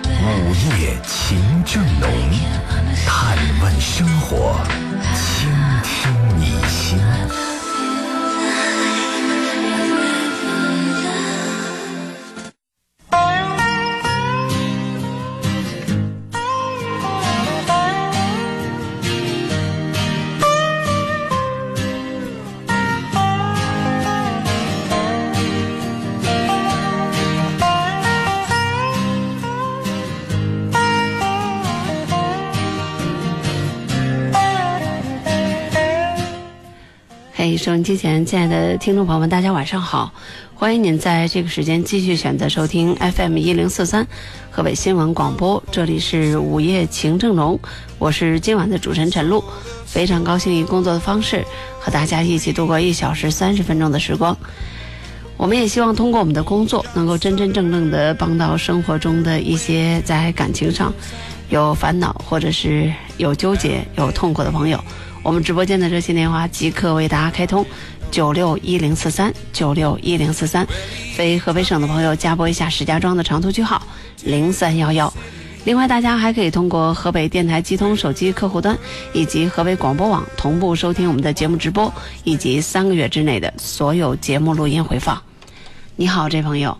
《午夜情正浓》，探问生活，倾听你心。收音机前亲爱的听众朋友们，大家晚上好！欢迎您在这个时间继续选择收听 FM 一零四三河北新闻广播，这里是午夜情正浓，我是今晚的主持人陈露，非常高兴以工作的方式和大家一起度过一小时三十分钟的时光。我们也希望通过我们的工作，能够真真正正的帮到生活中的一些在感情上有烦恼或者是有纠结、有痛苦的朋友。我们直播间的热线电话即刻为大家开通，九六一零四三九六一零四三，非河北省的朋友加拨一下石家庄的长途区号零三幺幺。另外，大家还可以通过河北电台机通手机客户端以及河北广播网同步收听我们的节目直播，以及三个月之内的所有节目录音回放。你好，这朋友。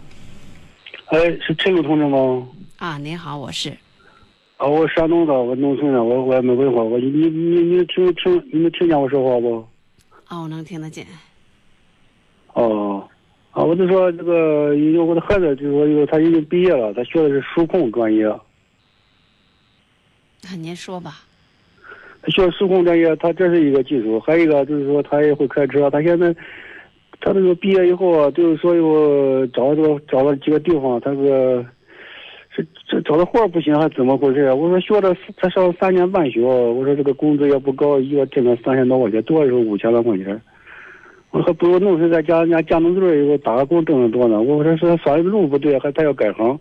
哎，是陈露同志吗？啊，您好，我是。啊，我山东的，我农村的，我我也没文化，我你你你听听，你能听见我说话不？啊，我能听得见。哦，啊，我就说这个因为我的孩子，就是说有他已经毕业了，他学的是数控专业。那您说吧。他学数控专业，他这是一个技术，还有一个就是说他也会开车。他现在他这个毕业以后啊，就是说有找这个找了几个地方，他个。这找的活不行还怎么回事啊？我说学了才上三年半学，我说这个工资也不高，一个月挣个三千多块钱，多的时候五千多块钱。我说还不如农村在家人家建农队以后打个工挣得多呢。我说是反正路不对，还他要改行，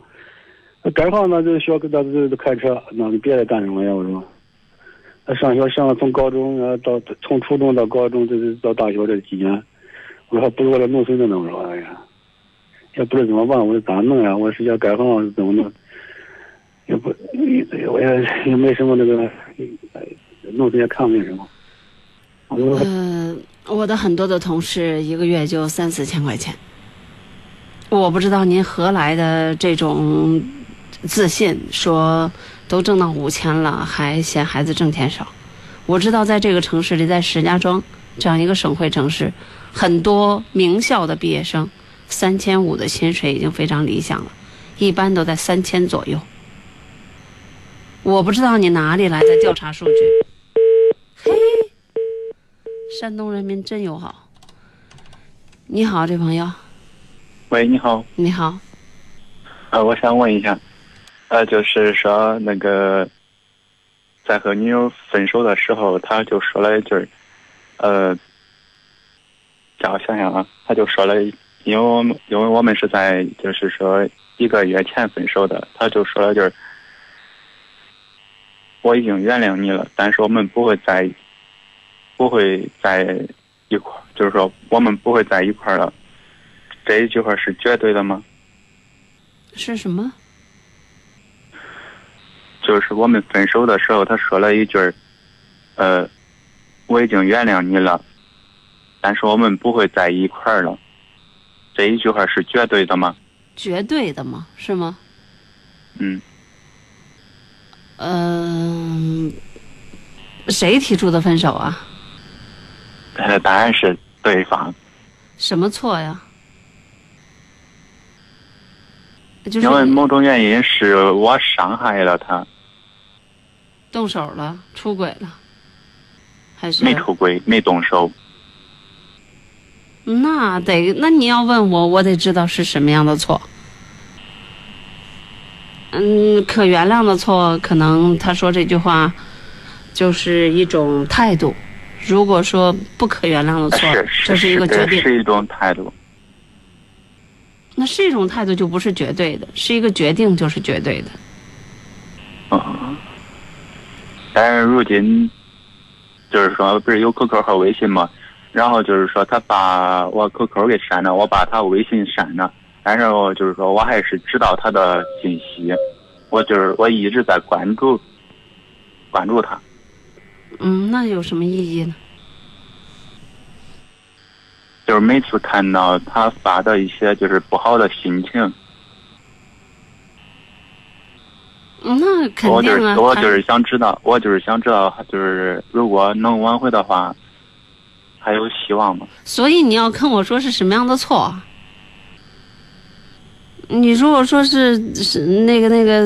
改行那就需要跟他就开车，那你别的干什么呀？我说，他上学上了从高中啊到从初中到高中，这是到大学这几年，我说还不如我在农村的弄着。哎呀，也不知道怎么办，我说咋弄呀？我是要改行怎么弄？也不，我也也没什么那个，弄这些看病什么。嗯，我的很多的同事一个月就三四千块钱。我不知道您何来的这种自信，说都挣到五千了，还嫌孩子挣钱少。我知道在这个城市里，在石家庄这样一个省会城市，很多名校的毕业生三千五的薪水已经非常理想了，一般都在三千左右。我不知道你哪里来的调查数据。嘿，山东人民真友好。你好，这朋友。喂，你好。你好。呃，我想问一下，呃，就是说那个，在和女友分手的时候，他就说了一句，呃，叫我想想啊，他就说了，因为我们因为我们是在就是说一个月前分手的，他就说了句。我已经原谅你了，但是我们不会在，不会在一块就是说我们不会在一块儿了。这一句话是绝对的吗？是什么？就是我们分手的时候，他说了一句呃，我已经原谅你了，但是我们不会在一块儿了。这一句话是绝对的吗？绝对的吗？是吗？嗯。嗯，谁提出的分手啊？呃，当然是对方。什么错呀？因为某种原因是我伤害了他。动手了，出轨了，还是没出轨，没动手？那得，那你要问我，我得知道是什么样的错。嗯，可原谅的错，可能他说这句话，就是一种态度。如果说不可原谅的错，是这是一个决定。是一种态度。那是一种态度，就不是绝对的；是一个决定，就是绝对的。嗯。但是如今，就是说，不是有 QQ 和微信吗？然后就是说，他把我 QQ 给删了，我把他微信删了。但是我就是说我还是知道他的信息，我就是我一直在关注，关注他。嗯，那有什么意义呢？就是每次看到他发的一些就是不好的心情，那肯定啊。我就是我就是想知道，我就是想知道，就是如果能挽回的话，还有希望吗？所以你要跟我说是什么样的错？你如果说是是那个那个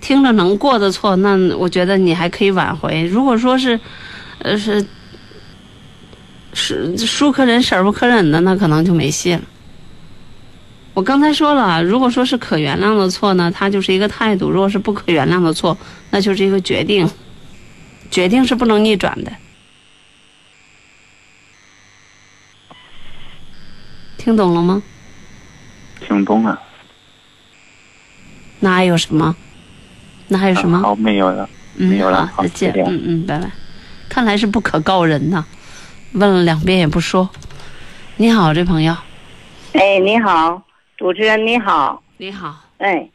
听着能过的错，那我觉得你还可以挽回。如果说是，呃是。是叔可忍，婶不可忍的，那可能就没戏了。我刚才说了，如果说是可原谅的错呢，它就是一个态度；如果是不可原谅的错，那就是一个决定。决定是不能逆转的。听懂了吗？听懂了。那还有什么？那还有什么？好，没有了，没有了。好，再见。嗯嗯，拜拜。看来是不可告人呐。问了两遍也不说。你好，这朋友。哎，你好，主持人你好。你好。哎，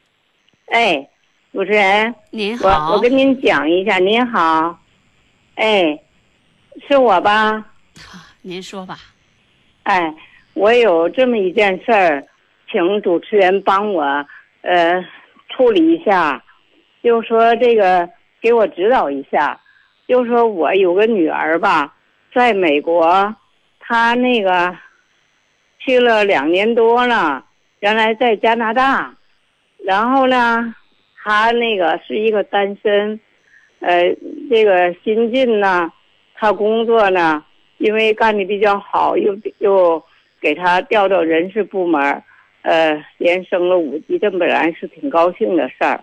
哎，主持人。您好。我我跟您讲一下，您好。哎，是我吧？您说吧。哎，我有这么一件事儿，请主持人帮我呃处理一下，就说这个给我指导一下，就说我有个女儿吧。在美国，她那个去了两年多了，原来在加拿大，然后呢，她那个是一个单身，呃，这个新晋呢，他工作呢，因为干的比较好，又又给他调到人事部门，呃，连升了五级，这本来是挺高兴的事儿。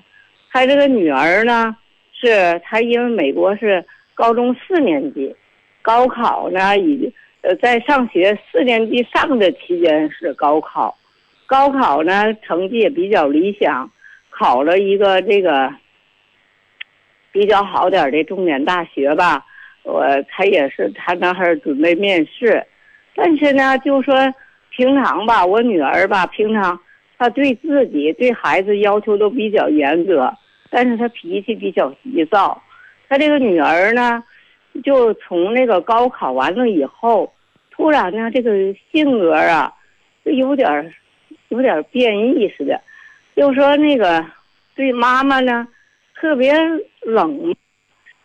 他这个女儿呢，是他因为美国是高中四年级。高考呢，已经呃在上学四年级上的期间是高考，高考呢成绩也比较理想，考了一个这个比较好点的重点大学吧。我他也是他那儿准备面试，但是呢，就说平常吧，我女儿吧，平常她对自己对孩子要求都比较严格，但是她脾气比较急躁。她这个女儿呢。就从那个高考完了以后，突然呢，这个性格啊，就有点有点变异似的。就说那个对妈妈呢，特别冷。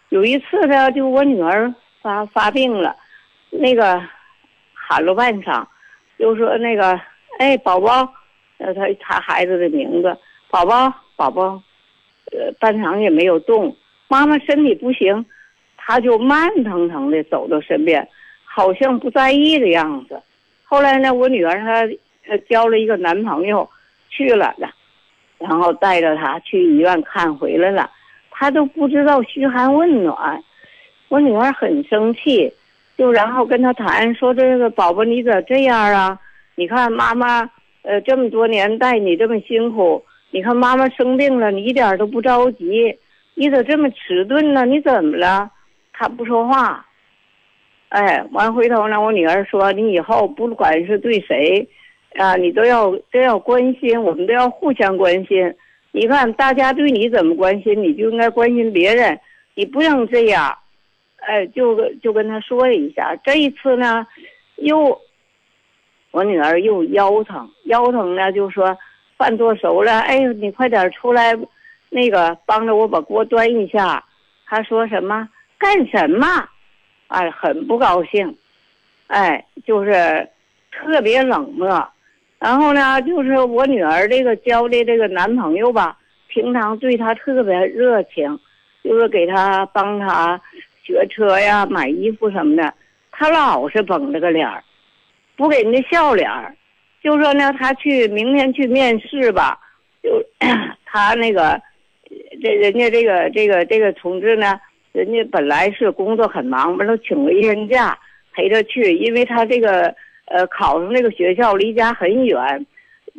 有一次呢，就我女儿发发病了，那个喊了半晌，就说那个哎宝宝，呃他他孩子的名字宝宝宝宝，呃半晌也没有动，妈妈身体不行。他就慢腾腾的走到身边，好像不在意的样子。后来呢，我女儿她她交了一个男朋友，去了的，然后带着他去医院看回来了，他都不知道嘘寒问暖。我女儿很生气，就然后跟他谈说：“这个宝宝你咋这样啊？你看妈妈呃这么多年带你这么辛苦，你看妈妈生病了，你一点都不着急，你咋这么迟钝呢？你怎么了？”他不说话，哎，完回头呢，我女儿说：“你以后不管是对谁，啊，你都要都要关心，我们都要互相关心。你看大家对你怎么关心，你就应该关心别人，你不能这样。”哎，就就跟他说了一下。这一次呢，又我女儿又腰疼，腰疼呢，就说饭做熟了，哎，你快点出来，那个帮着我把锅端一下。他说什么？干什么？哎，很不高兴，哎，就是特别冷漠。然后呢，就是我女儿这个交的这个男朋友吧，平常对她特别热情，就是给她帮她学车呀、买衣服什么的，他老是绷着个脸儿，不给人家笑脸儿。就说呢，他去明天去面试吧，就 他那个这人家这个这个这个同志呢。人家本来是工作很忙，完了请了一天假陪他去，因为他这个呃考上那个学校离家很远，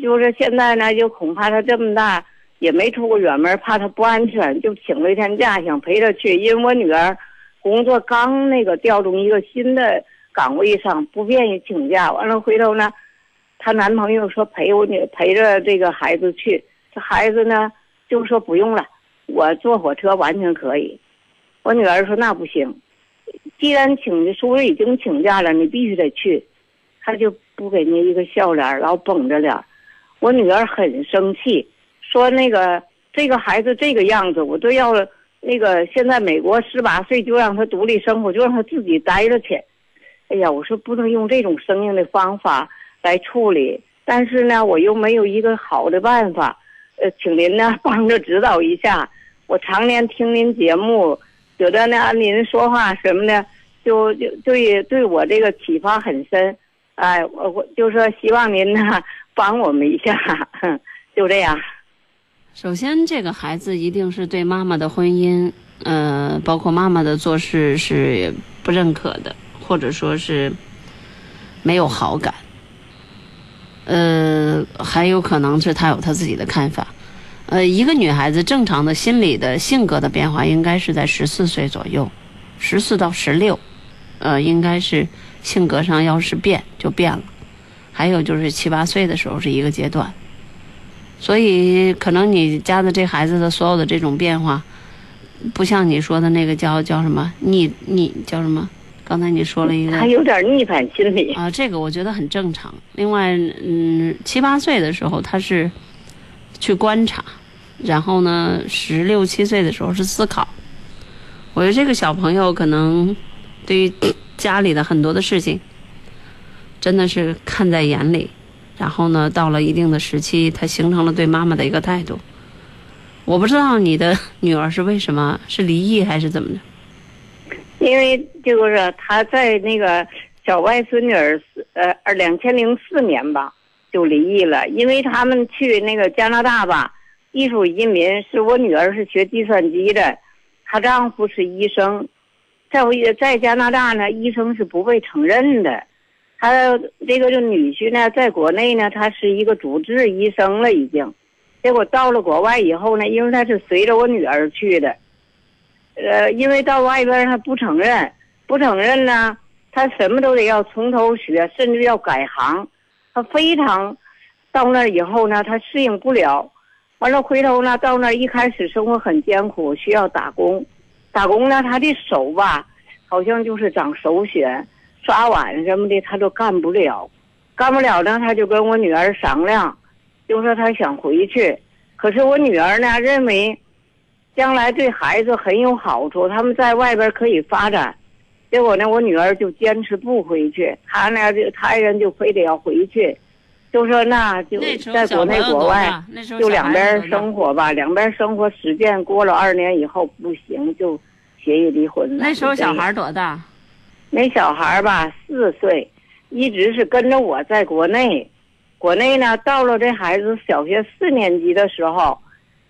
就是现在呢，就恐怕他这么大也没出过远门，怕他不安全，就请了一天假想陪他去。因为我女儿工作刚那个调动一个新的岗位上，不便于请假。完了回头呢，她男朋友说陪我女陪着这个孩子去，这孩子呢就说不用了，我坐火车完全可以。我女儿说那不行，既然请叔叔已经请假了，你必须得去。他就不给人家一个笑脸，老绷着脸。我女儿很生气，说那个这个孩子这个样子，我都要那个现在美国十八岁就让他独立生活，就让他自己待着去。哎呀，我说不能用这种生硬的方法来处理，但是呢，我又没有一个好的办法。呃，请您呢帮着指导一下。我常年听您节目。觉得呢，您说话什么的，就就对对我这个启发很深，哎，我我就说希望您呢帮我们一下，就这样。首先，这个孩子一定是对妈妈的婚姻，呃，包括妈妈的做事是不认可的，或者说是没有好感，呃，还有可能是他有他自己的看法。呃，一个女孩子正常的心理的性格的变化，应该是在十四岁左右，十四到十六，呃，应该是性格上要是变就变了。还有就是七八岁的时候是一个阶段，所以可能你家的这孩子的所有的这种变化，不像你说的那个叫叫什么逆逆叫什么？刚才你说了一个，他有点逆反心理啊，这个我觉得很正常。另外，嗯，七八岁的时候他是。去观察，然后呢，十六七岁的时候是思考。我觉得这个小朋友可能对于家里的很多的事情，真的是看在眼里。然后呢，到了一定的时期，他形成了对妈妈的一个态度。我不知道你的女儿是为什么是离异还是怎么的？因为就是他在那个小外孙女儿呃二两千零四年吧。就离异了，因为他们去那个加拿大吧，艺术移民是我女儿是学计算机的，她丈夫是医生，在我在加拿大呢，医生是不被承认的，他这个就女婿呢，在国内呢，他是一个主治医生了已经，结果到了国外以后呢，因为他是随着我女儿去的，呃，因为到外边他不承认，不承认呢，他什么都得要从头学，甚至要改行。他非常，到那以后呢，他适应不了，完了回头呢，到那一开始生活很艰苦，需要打工，打工呢，他的手吧，好像就是长手癣，刷碗什么的他都干不了，干不了呢，他就跟我女儿商量，就说他想回去，可是我女儿呢认为，将来对孩子很有好处，他们在外边可以发展。结果呢，我女儿就坚持不回去，他呢，就他人就非得要回去，就说那就在国内国外就两边生活吧，两边生活实践过了二年以后不行，就协议离婚了。那时候小孩多大？那小孩吧，四岁，一直是跟着我在国内。国内呢，到了这孩子小学四年级的时候，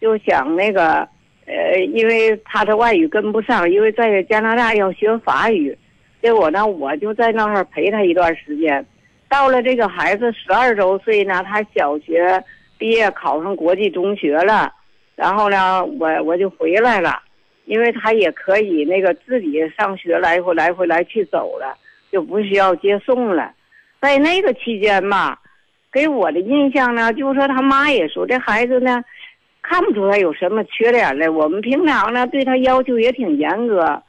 就想那个。呃，因为他的外语跟不上，因为在加拿大要学法语，结果呢，我就在那儿陪他一段时间。到了这个孩子十二周岁呢，他小学毕业考上国际中学了，然后呢，我我就回来了，因为他也可以那个自己上学来回来回来去走了，就不需要接送了。在那个期间吧，给我的印象呢，就是说他妈也说这孩子呢。看不出他有什么缺点来。我们平常呢对他要求也挺严格，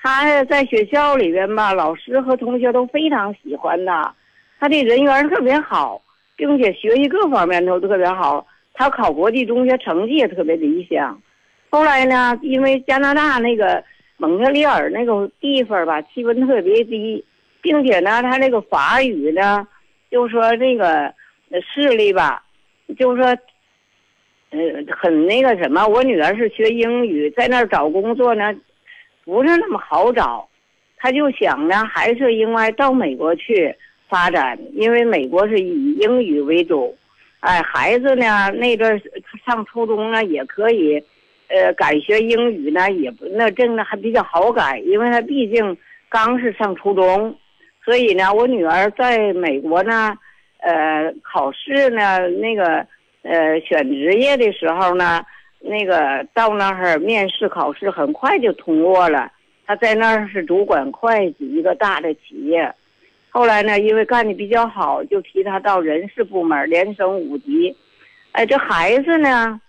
他在学校里边吧，老师和同学都非常喜欢他，他的人缘特别好，并且学习各方面都特别好。他考国际中学成绩也特别理想。后来呢，因为加拿大那个蒙特利尔那个地方吧，气温特别低，并且呢，他那个法语呢，就说这个视力吧，就说。呃，很那个什么，我女儿是学英语，在那儿找工作呢，不是那么好找。他就想呢，还是应该到美国去发展，因为美国是以英语为主。哎，孩子呢，那段上初中呢，也可以呃，改学英语呢，也不那这个呢还比较好改，因为他毕竟刚是上初中，所以呢，我女儿在美国呢，呃，考试呢，那个呃选职业的时候呢，那个到那儿面试考试很快就通过了。她在那儿是主管会计一个大的企业，后来呢，因为干的比较好，就提她到人事部门连升五级。哎，这孩子呢？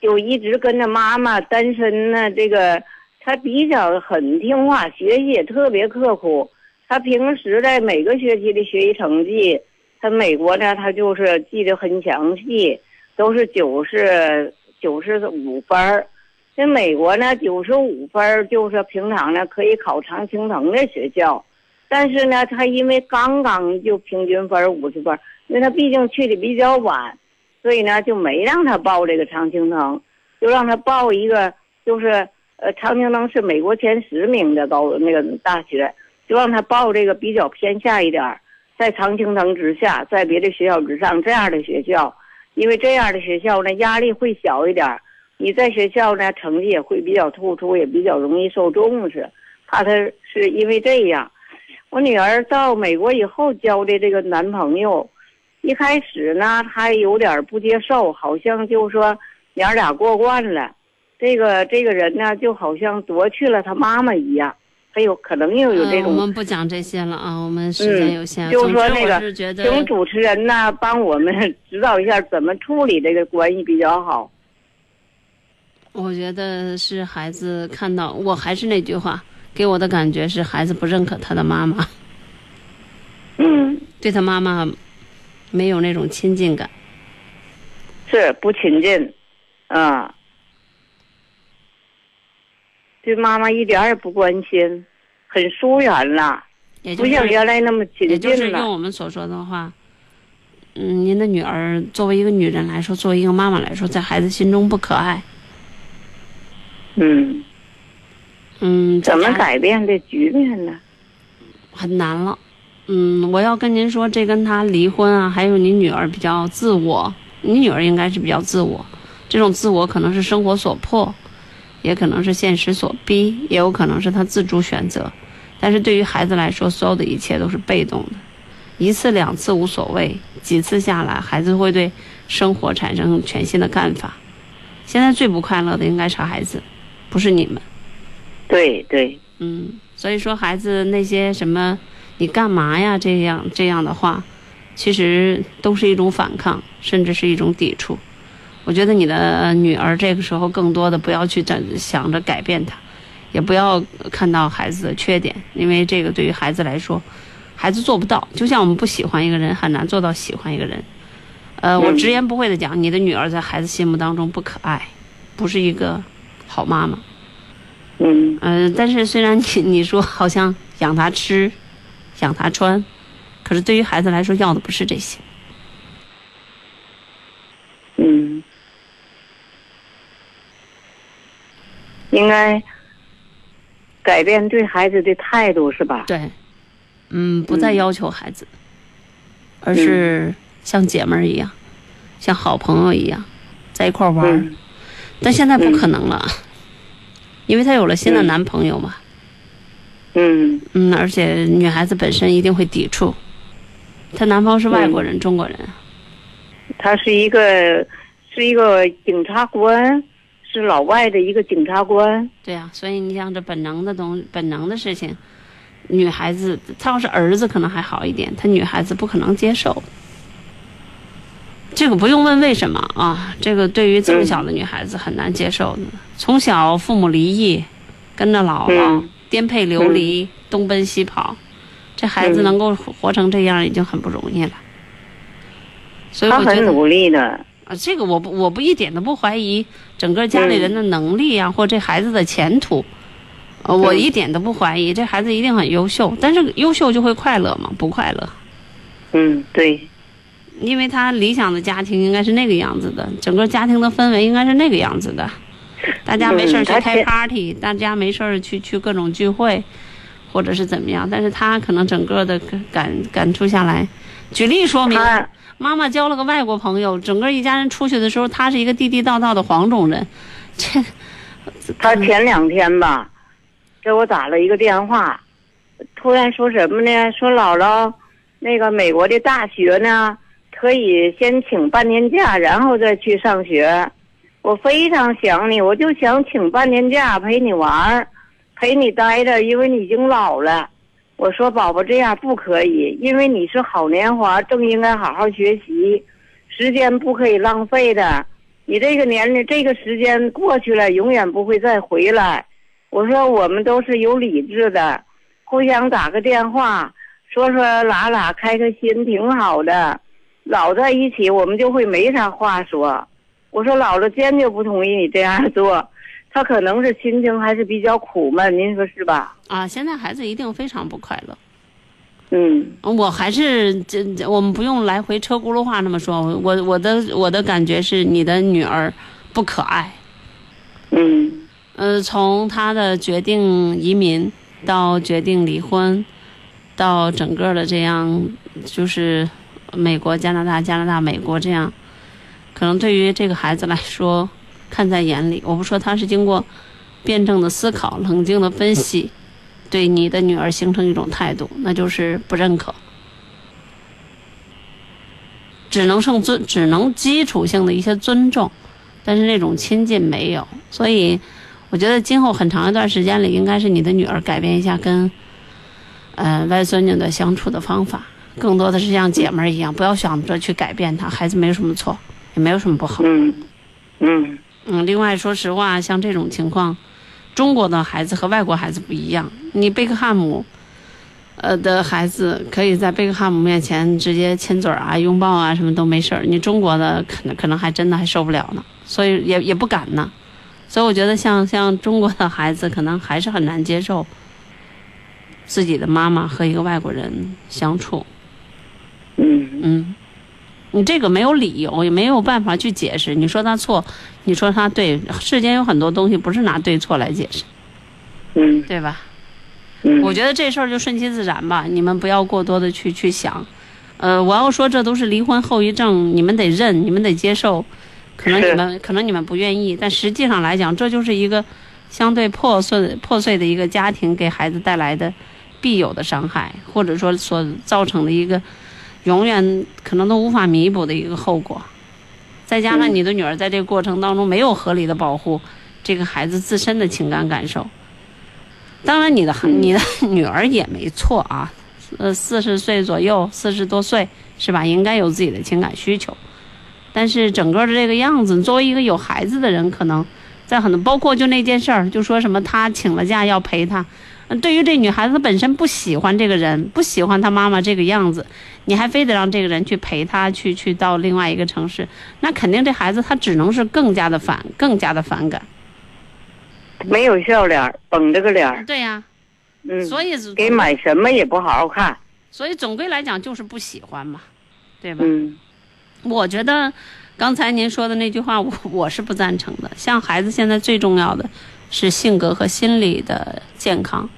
就一直跟着妈妈单身呢，这个他比较很听话，学习也特别刻苦。他平时在每个学期的学习成绩，他美国呢，他就是记得很详细，都是九十九十五分儿。在美国呢，九十五分儿就是平常呢可以考常青藤的学校，但是呢，他因为刚刚就平均分五十分，因为他毕竟去的比较晚。所以呢，就没让他报这个常青藤，就让他报一个，就是呃，常青藤是美国前十名的高那个大学，就让他报这个比较偏下一点儿，在常青藤之下，在别的学校之上这样的学校，因为这样的学校呢压力会小一点儿，你在学校呢成绩也会比较突出，也比较容易受重视。怕他是因为这样，我女儿到美国以后交的这个男朋友。一开始呢，他有点不接受，好像就说娘俩过惯了，这个这个人呢，就好像夺去了他妈妈一样，还有可能又有这种。我们不讲这些了啊，我们时间有限。就是说那个，请主持人呢帮我们 指导一下怎么处理这个关系比较好。我觉得是孩子看到，我还是那句话，给我的感觉是孩子不认可他的妈妈。嗯，对他妈妈。没有那种亲近感，是不亲近，啊，对妈妈一点也不关心，很疏远了，也不像原来那么亲近了。也就是用我们所说的话，嗯，您的女儿作为一个女人来说，作为一个妈妈来说，在孩子心中不可爱。嗯，嗯，怎么改变这局面呢？很难了。嗯，我要跟您说，这跟他离婚啊，还有你女儿比较自我，你女儿应该是比较自我，这种自我可能是生活所迫，也可能是现实所逼，也有可能是他自主选择。但是对于孩子来说，所有的一切都是被动的，一次两次无所谓，几次下来，孩子会对生活产生全新的看法。现在最不快乐的应该是孩子，不是你们。对对，嗯，所以说孩子那些什么。你干嘛呀？这样这样的话，其实都是一种反抗，甚至是一种抵触。我觉得你的女儿这个时候更多的不要去想着改变她，也不要看到孩子的缺点，因为这个对于孩子来说，孩子做不到。就像我们不喜欢一个人，很难做到喜欢一个人。呃，我直言不讳的讲，你的女儿在孩子心目当中不可爱，不是一个好妈妈。嗯。嗯，但是虽然你你说好像养她吃。养他穿，可是对于孩子来说，要的不是这些。嗯，应该改变对孩子的态度，是吧？对，嗯，不再要求孩子，而是像姐妹儿一样，像好朋友一样，在一块玩儿。但现在不可能了，因为她有了新的男朋友嘛。嗯嗯嗯，而且女孩子本身一定会抵触。她男方是外国人，中国人。他是一个是一个警察官，是老外的一个警察官。对呀，所以你像这本能的东本能的事情，女孩子她要是儿子可能还好一点，她女孩子不可能接受。这个不用问为什么啊？这个对于这么小的女孩子很难接受的。从小父母离异，跟着姥姥。颠沛流离，东奔西跑，这孩子能够活成这样已经很不容易了。所以我觉得很努力的啊，这个我不我不一点都不怀疑整个家里人的能力啊，或这孩子的前途，呃，我一点都不怀疑这孩子一定很优秀。但是优秀就会快乐吗？不快乐。嗯，对。因为他理想的家庭应该是那个样子的，整个家庭的氛围应该是那个样子的。大家没事去开 party，大家没事去去各种聚会，或者是怎么样？但是他可能整个的感感触下来，举例说明，妈妈交了个外国朋友，整个一家人出去的时候，他是一个地地道道的黄种人，这 他前两天吧，给我打了一个电话，突然说什么呢？说姥姥，那个美国的大学呢，可以先请半年假，然后再去上学。我非常想你，我就想请半年假陪你玩儿，陪你待着，因为你已经老了。我说宝宝这样不可以，因为你是好年华，正应该好好学习，时间不可以浪费的。你这个年龄，这个时间过去了，永远不会再回来。我说我们都是有理智的，互相打个电话，说说拉拉，开开心，挺好的。老在一起，我们就会没啥话说。我说姥姥坚决不同意你这样做，他可能是心情还是比较苦闷，您说是吧？啊，现在孩子一定非常不快乐。嗯我还是这，这我们不用来回车轱辘话那么说。我我的我的感觉是，你的女儿不可爱。嗯呃，从她的决定移民到决定离婚，到整个的这样，就是美国、加拿大、加拿大、美国这样，可能对于这个孩子来说，看在眼里。我不说他是经过辩证的思考、冷静的分析，对你的女儿形成一种态度，那就是不认可。只能剩尊，只能基础性的一些尊重，但是那种亲近没有，所以我觉得今后很长一段时间里，应该是你的女儿改变一下跟，呃外孙女的相处的方法，更多的是像姐们儿一样，不要想着去改变她，孩子没有什么错，也没有什么不好。嗯嗯嗯，另外说实话，像这种情况，中国的孩子和外国孩子不一样。你贝克汉姆，呃的孩子可以在贝克汉姆面前直接亲嘴儿啊、拥抱啊，什么都没事儿。你中国的可能可能还真的还受不了呢，所以也也不敢呢。所以我觉得像像中国的孩子，可能还是很难接受自己的妈妈和一个外国人相处。嗯嗯，你这个没有理由，也没有办法去解释。你说他错，你说他对，世间有很多东西不是拿对错来解释，嗯对吧？嗯，我觉得这事儿就顺其自然吧，你们不要过多的去去想。呃，我要说这都是离婚后遗症，你们得认，你们得接受。可能你们可能你们不愿意，但实际上来讲，这就是一个相对破碎破碎的一个家庭给孩子带来的必有的伤害，或者说所造成的一个永远可能都无法弥补的一个后果。再加上嗯你的女儿在这个过程当中没有合理的保护这个孩子自身的情感感受。当然，你的孩你的女儿也没错啊，呃，四十岁左右，四十多岁是吧？应该有自己的情感需求。但是整个的这个样子，作为一个有孩子的人，可能在很多包括就那件事儿，就说什么他请了假要陪他。嗯对于这女孩子本身不喜欢这个人，不喜欢她妈妈这个样子，你还非得让这个人去陪她去去到另外一个城市，那肯定这孩子他只能是更加的反，更加的反感。没有笑脸，绷着个脸，对呀、嗯，所以给买什么也不好好看，所以总归来讲就是不喜欢嘛，对吧？嗯我觉得刚才您说的那句话，我我是不赞成的。像孩子现在最重要的是性格和心理的健康。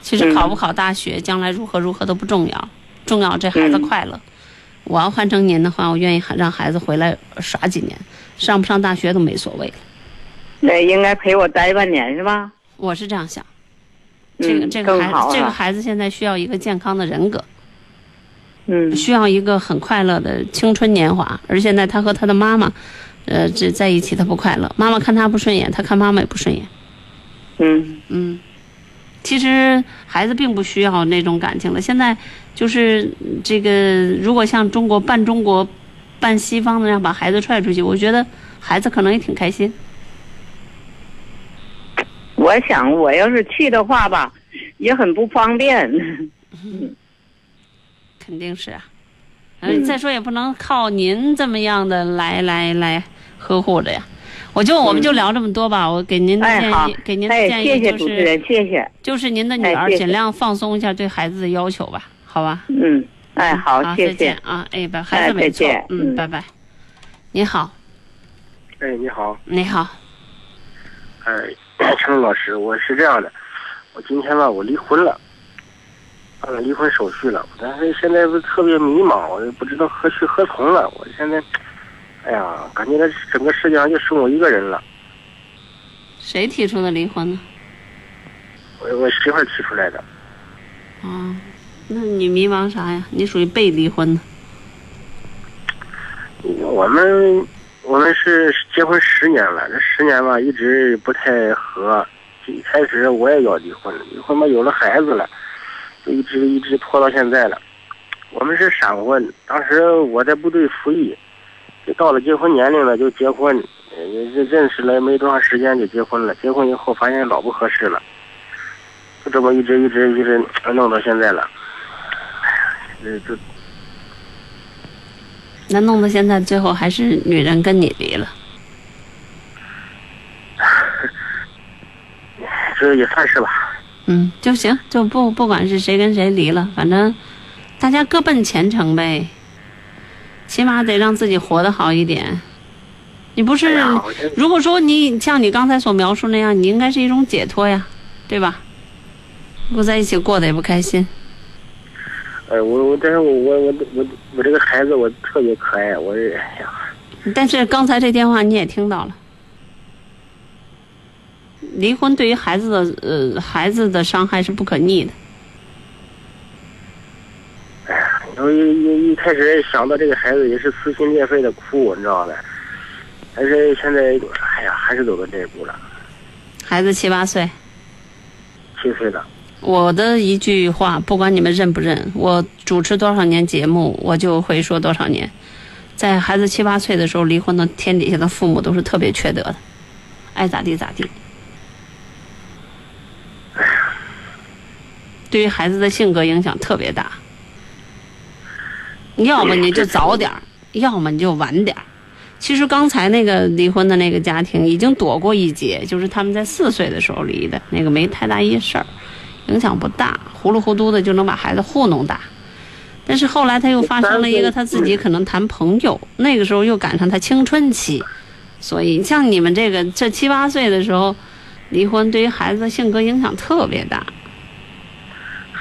其实嗯考不考大学，将来如何如何都不重要，重要这孩子嗯快乐。我要换成您的话，我愿意让孩子回来耍几年，上不上大学都没所谓。那应该陪我待半年是吧？我是这样想。这个嗯，这个孩子，这个孩子现在需要一个健康的人格。嗯需要一个很快乐的青春年华，而现在他和他的妈妈，呃，这在一起他不快乐，妈妈看他不顺眼，他看妈妈也不顺眼。嗯嗯，其实孩子并不需要那种感情了。现在就是嗯这个，如果像中国半中国、半西方的那样把孩子踹出去，我觉得孩子可能也挺开心。我想我要是去的话吧，也很不方便。肯定是啊，嗯，嗯再说也不能靠您这么样的来来来呵护着呀。我就我们就聊这么多吧，我给您的建议，哎，给您的哎，建议就是谢主持人，谢谢。就是您的女儿尽量放松一下对孩子的要求吧，好吧？嗯，哎，好，谢再见谢。啊，哎，把，孩子没错嗯拜拜。你好，哎，你好，你好，哎，陈老师，我是这样的，我今天吧，我离婚了，办了离婚手续了，但是现在是特别迷茫，我也不知道何去何从了。我现在，哎呀，感觉这整个世界上就剩我一个人了。谁提出的离婚呢？我我媳妇提出来的。啊，那你迷茫啥呀？你属于被离婚的。我们我们是结婚十年了，这十年吧一直不太和。一开始我也要离婚，离婚嘛有了孩子了，就一直一直拖到现在了。我们是闪婚，当时我在部队服役，就到了结婚年龄了就结婚，认认识了没多长时间就结婚了。结婚以后发现老不合适了，就这么一直一直一直弄到现在了。哎呀，这这。那弄到现在，最后还是女人跟你离了。这也算是吧。嗯，就行，就不不管是谁跟谁离了，反正大家各奔前程呗。起码得让自己活得好一点。你不是，如果说你像你刚才所描述那样，你应该是一种解脱呀，对吧？如果在一起过得也不开心。哎，我我但是我我我我我这个孩子我特别可爱，我哎呀。但是刚才这电话你也听到了。离婚对于孩子的呃孩子的伤害是不可逆的。哎呀，我一一一开始想到这个孩子也是撕心裂肺的哭，你知道吗？但是现在，哎呀，还是走到这一步了。孩子七八岁。七岁的。我的一句话，不管你们认不认，我主持多少年节目，我就会说多少年。在孩子七八岁的时候离婚的，天底下的父母都是特别缺德的，爱咋地咋地。对于孩子的性格影响特别大，要么你就早点儿，要么你就晚点儿。其实刚才那个离婚的那个家庭已经躲过一劫，就是他们在四岁的时候离的，那个没太大一事儿，影响不大，糊里糊涂的就能把孩子糊弄大。但是后来他又发生了一个他自己可能谈朋友，那个时候又赶上他青春期，所以像你们这个这七八岁的时候离婚，对于孩子的性格影响特别大。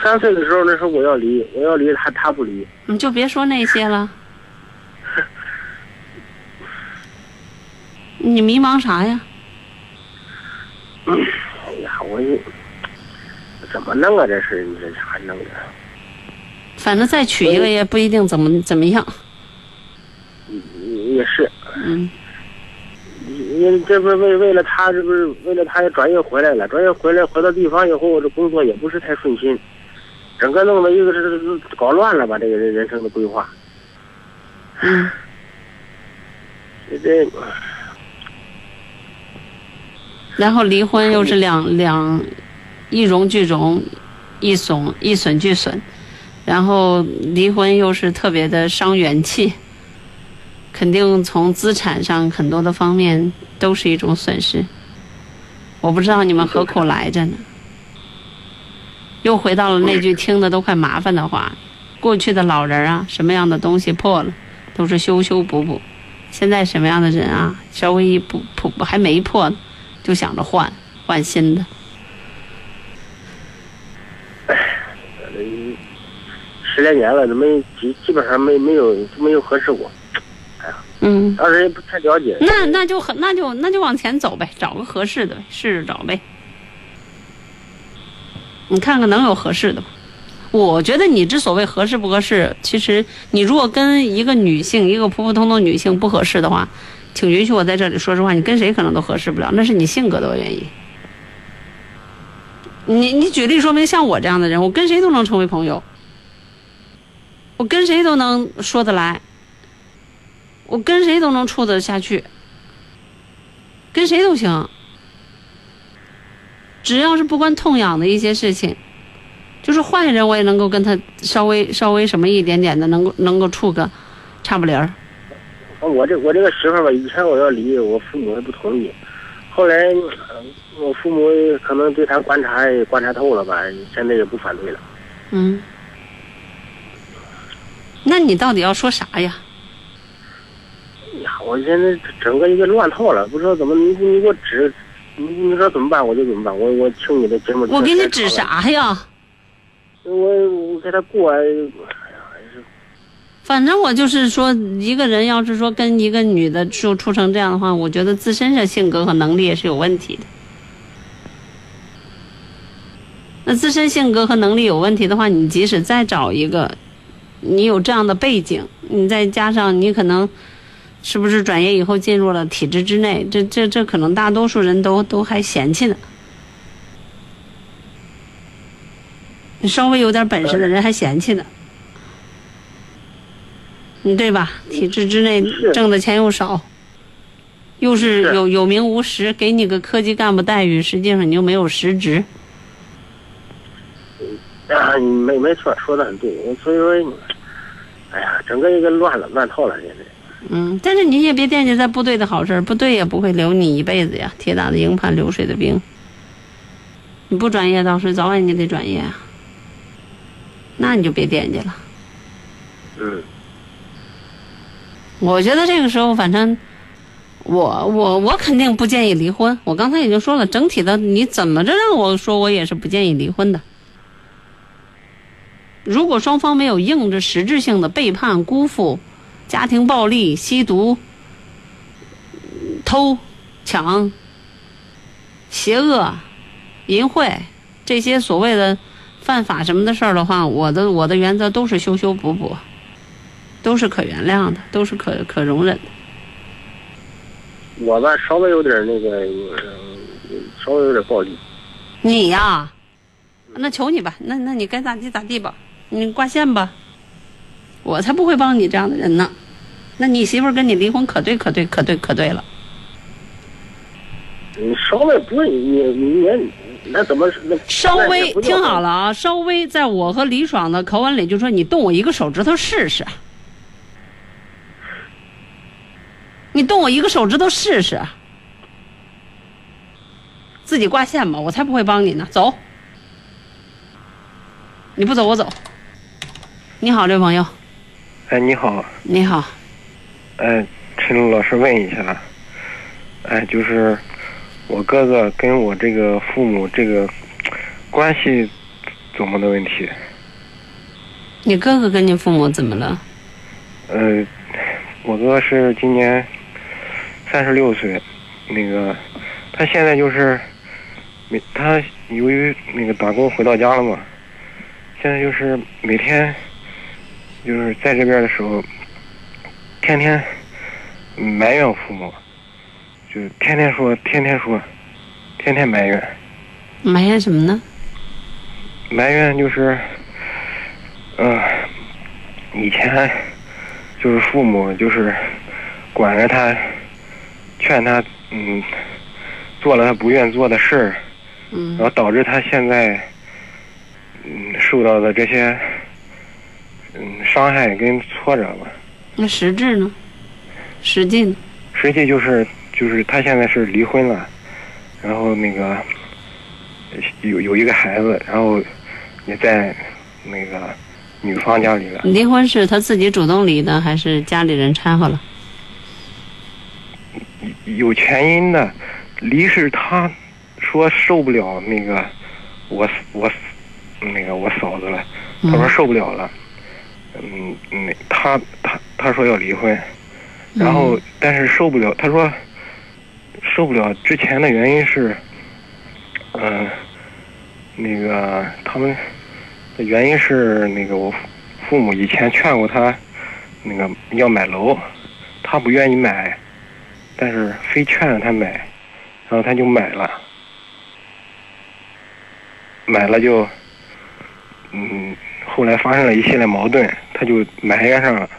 三岁的时候，那时候我要离，我要离他，他不离。你就别说那些了。你迷茫啥呀？哎呀，我怎么弄啊？这事你这还弄的？反正再娶一个也不一定怎么怎么样。也是。嗯。你这不是为为了他，这不是为了他也转业回来了？转业回来回到地方以后，这工作也不是太顺心。整个弄的一个是搞乱了吧，这个人人生的规划。嗯。这。然后离婚又是两两，一荣俱荣，一损一损俱损，然后离婚又是特别的伤元气，肯定从资产上很多的方面都是一种损失。我不知道你们何苦来着呢？又回到了那句听的都快麻烦的话：过去的老人啊，什么样的东西破了，都是修修补补；现在什么样的人啊，稍微一补补还没破呢，就想着换换新的。哎，十来年了，都没基基本上没没有没有合适过。哎呀，嗯，当时也不太了解。那那就很那就那就往前走呗，找个合适的，试着找呗。你看看能有合适的吗？我觉得你之所谓合适不合适，其实你如果跟一个女性，一个普普通通女性不合适的话，请允许我在这里说实话，你跟谁可能都合适不了，那是你性格的原因。你你举例说明，像我这样的人，我跟谁都能成为朋友，我跟谁都能说得来，我跟谁都能处得下去，跟谁都行。只要是不关痛痒的一些事情，就是坏人我也能够跟他稍微稍微什么一点点的能够能够处个差不离儿。我这我这个媳妇吧，以前我要离，我父母也不同意。后来我父母可能对他观察也观察透了吧，现在也不反对了。嗯。那你到底要说啥呀？呀，我现在整个一个乱套了，不知道怎么你你给我指。你你说怎么办我就怎么办，我我听你的节目。我给你指啥呀？我我给他过，哎呀，反正我就是说，一个人要是说跟一个女的处处成这样的话，我觉得自身的性格和能力也是有问题的。那自身性格和能力有问题的话，你即使再找一个，你有这样的背景，你再加上你可能是不是转业以后进入了体制之内，这这这可能大多数人都都还嫌弃呢。你稍微有点本事的人还嫌弃呢，嗯，对吧？体制之内挣的钱又少，又是是有有名无实，给你个科级干部待遇，实际上你又没有实职。啊，你没没错，说的很对。所以说，哎呀，整个一个乱了，乱套了，现在。嗯，但是你也别惦记在部队的好事儿，部队也不会留你一辈子呀。铁打的营盘流水的兵，你不转业倒是早晚你得转业啊。那你就别惦记了。嗯，我觉得这个时候，反正我我我肯定不建议离婚。我刚才已经说了，整体的你怎么着让我说，我也是不建议离婚的。如果双方没有硬着实质性的背叛、辜负、家庭暴力、吸毒、偷、抢、邪恶、淫秽这些所谓的犯法什么的事儿的话，我的我的原则都是修修补补。都是可原谅的，都是可可容忍的。我吧稍微有点那个，嗯稍微有点暴力。你呀，那求你吧，那那你该咋地咋地吧，你挂线吧。我才不会帮你这样的人呢。那你媳妇儿跟你离婚可对可对可对可对了。你稍微不是你你你那怎么那稍微听好了啊，稍微在我和李爽的口吻里就说你动我一个手指头试试。你动我一个手指头试试。自己挂线吧，我才不会帮你呢。走，你不走我走。你好，这位朋友，哎，你好，你好，哎，陈老师问一下，哎，就是我哥哥跟我这个父母这个关系怎么的问题？你哥哥跟你父母怎么了？呃，我哥是今年三十六岁，那个他现在就是每他由于那个打工回到家了嘛，现在就是每天就是在这边的时候，天天埋怨父母，就天天说，天天说，天天埋怨，埋怨什么呢？埋怨就是，嗯、以前就是父母就是管着他，劝他，嗯，做了他不愿做的事儿，嗯然后导致他现在，嗯，受到的这些，嗯，伤害跟挫折吧。那实质呢？实际呢？实际就是就是他现在是离婚了，然后那个有有一个孩子，然后也在那个女方家里了。离婚是他自己主动离的，还是家里人掺和了？有前因的，离是他说受不了那个我我那个我嫂子了，他说受不了了，嗯那，他他他说要离婚，然后但是受不了，他说受不了之前的原因是，嗯、那个他们的原因是那个我父母以前劝过他，那个要买楼，他不愿意买。但是非劝着他买，然后他就买了，买了就，嗯，后来发生了一系列矛盾，他就埋怨上了。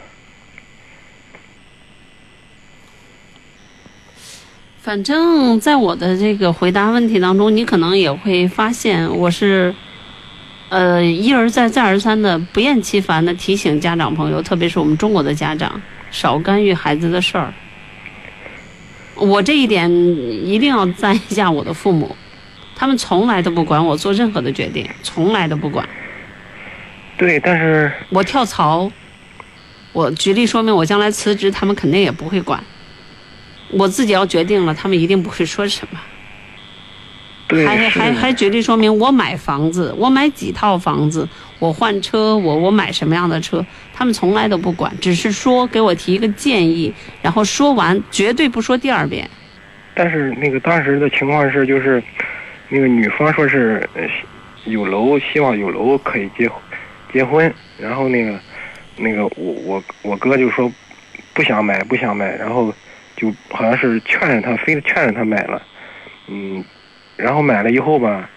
反正，在我的这个回答问题当中，你可能也会发现，我是，呃，一而再、再而三的不厌其烦的提醒家长朋友，特别是我们中国的家长，少干预孩子的事儿。我这一点一定要赞一下我的父母，他们从来都不管我做任何的决定，从来都不管。对，但是我跳槽，我举例说明我将来辞职，他们肯定也不会管。我自己要决定了，他们一定不会说什么。对还还还举例说明我买房子，我买几套房子，我换车，我我买什么样的车，他们从来都不管，只是说给我提一个建议，然后说完绝对不说第二遍。但是那个当时的情况是，就是那个女方说是呃有楼，希望有楼可以结结婚，然后那个那个我我我哥就说不想买不想买，然后就好像是劝着他，非得劝着他买了，嗯，然后买了以后吧，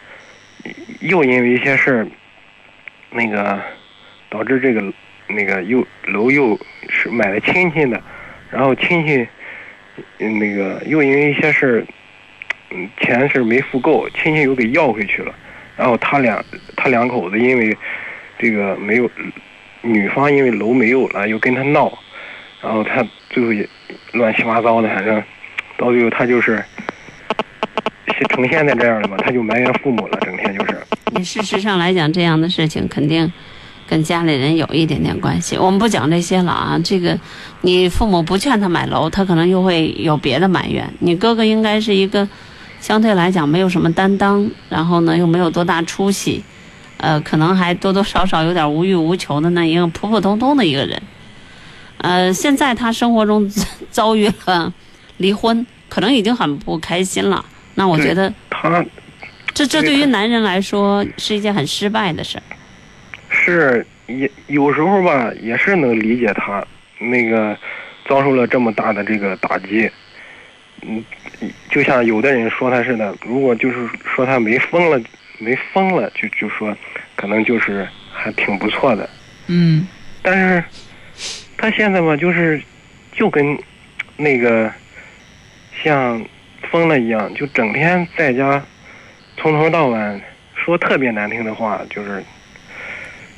又因为一些事儿，那个导致这个那个又楼又是买了亲戚的，然后亲戚。那个又因为一些事儿，嗯，钱是没付够，亲戚又给要回去了。然后他俩他两口子因为这个没有，女方因为楼没有了，又跟他闹，然后他最后也乱七八糟的，反正到最后他就是 成现在这样了嘛，他就埋怨父母了，整天就是。你事实上来讲，这样的事情肯定跟家里人有一点点关系。我们不讲这些了啊，这个你父母不劝他买楼，他可能又会有别的埋怨。你哥哥应该是一个相对来讲没有什么担当，然后呢又没有多大出息，呃，可能还多多少少有点无欲无求的那一个普普通通的一个人。呃，现在他生活中遭遇了 离婚，可能已经很不开心了。那我觉得他这这对于男人来说是一件很失败的事儿。是也有时候吧，也是能理解他那个遭受了这么大的这个打击。嗯，就像有的人说他似的，如果就是说他没疯了，没疯了，就就说可能就是还挺不错的。嗯但是他现在吧，就是就跟那个像疯了一样，就整天在家从头到晚说特别难听的话，就是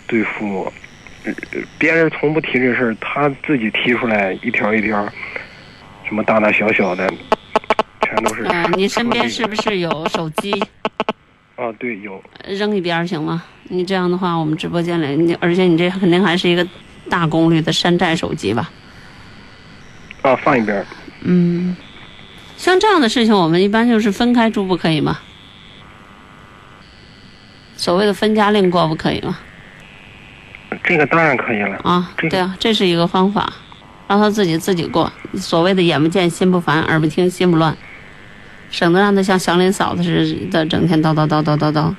对父母。呃别人从不提这事儿，他自己提出来一条一条，什么大大小小的，全都是。呃，你身边是不是有手机？啊，对，有。扔一边行吗？你这样的话，我们直播间里，你而且你这肯定还是一个大功率的山寨手机吧？啊，放一边。嗯，像这样的事情，我们一般就是分开住，不可以吗？所谓的分家令过不可以吗？这个当然可以了。啊，这个对啊，这是一个方法，让他自己自己过。所谓的眼不见心不烦，耳不听心不乱，省得让他像祥林嫂子似的整天叨叨叨叨叨叨。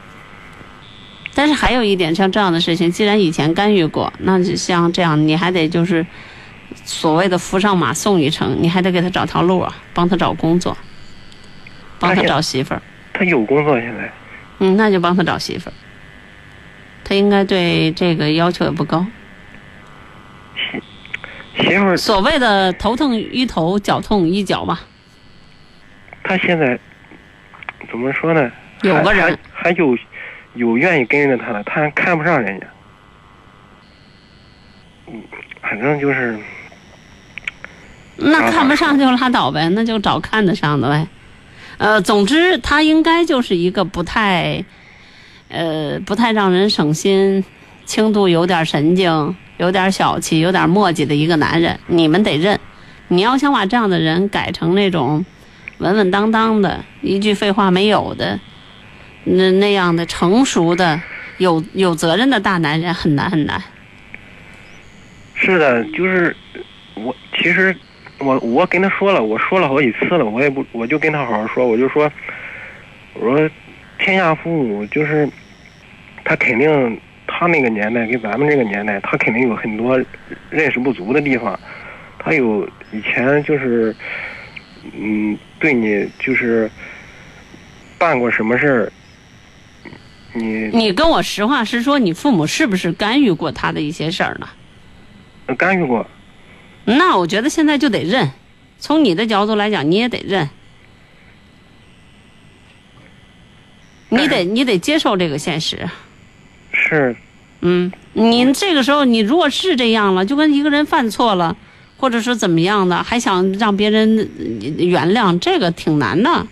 但是还有一点，像这样的事情，既然以前干预过，那就像这样，你还得就是所谓的扶上马送一程，你还得给他找条路啊，帮他找工作，帮他找媳妇儿。他有工作现在。嗯，那就帮他找媳妇儿。他应该对这个要求也不高。媳妇儿，所谓的头疼医头，脚痛医脚嘛。他现在怎么说呢？有个人还还有有愿意跟着他的，他还看不上人家。嗯，反正就是那看不上就拉倒呗，那就找看得上的呗。呃，总之他应该就是一个不太，呃，不太让人省心，轻度有点神经，有点小气，有点墨迹的一个男人。你们得认，你要想把这样的人改成那种稳稳当当的，一句废话没有的，那那样的成熟的、有有责任的大男人，很难很难。是的，就是我其实我我跟他说了，我说了好几次了，我也不我就跟他好好说，我就说我说天下父母就是他肯定他那个年代跟咱们这个年代，他肯定有很多认识不足的地方，他有以前就是嗯对你就是办过什么事儿，你你跟我实话实说，你父母是不是干预过他的一些事儿呢？干预过。那我觉得现在就得认，从你的角度来讲，你也得认，你得你得接受这个现实。是，嗯，你这个时候你如果是这样了，就跟一个人犯错了，或者说怎么样的，还想让别人原谅，这个挺难的。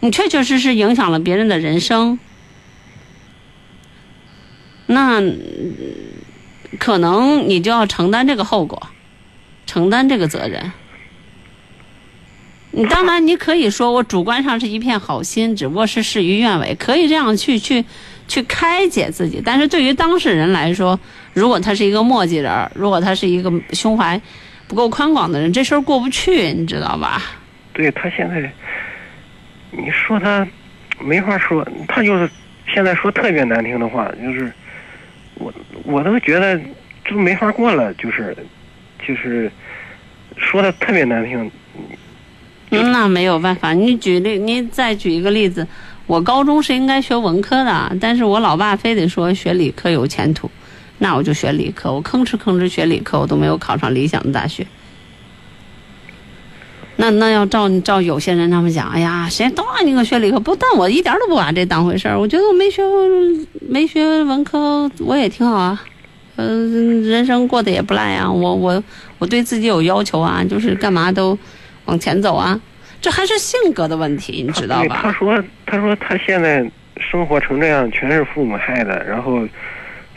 你确确实实影响了别人的人生，那可能你就要承担这个后果，承担这个责任。你当然你可以说我主观上是一片好心，只不过是事与愿违，可以这样去去去开解自己。但是对于当事人来说，如果他是一个墨迹人，如果他是一个胸怀不够宽广的人，这事儿过不去，你知道吧？对他现在，你说他没法说，他就是现在说特别难听的话，就是我我都觉得就没法过了，就是就是说的特别难听。嗯那没有办法，你举例，你再举一个例子，我高中是应该学文科的，但是我老爸非得说学理科有前途，那我就学理科，我吭哧吭哧学理科，我都没有考上理想的大学。那那要照照有些人他们讲，哎呀，谁都让你给我学理科，不，但我一点都不把这当回事儿。我觉得我没学没学文科，我也挺好啊，嗯、人生过得也不赖啊。我我我对自己有要求啊，就是干嘛都往前走啊。这还是性格的问题，你知道吧，他？说他说他现在生活成这样，全是父母害的，然后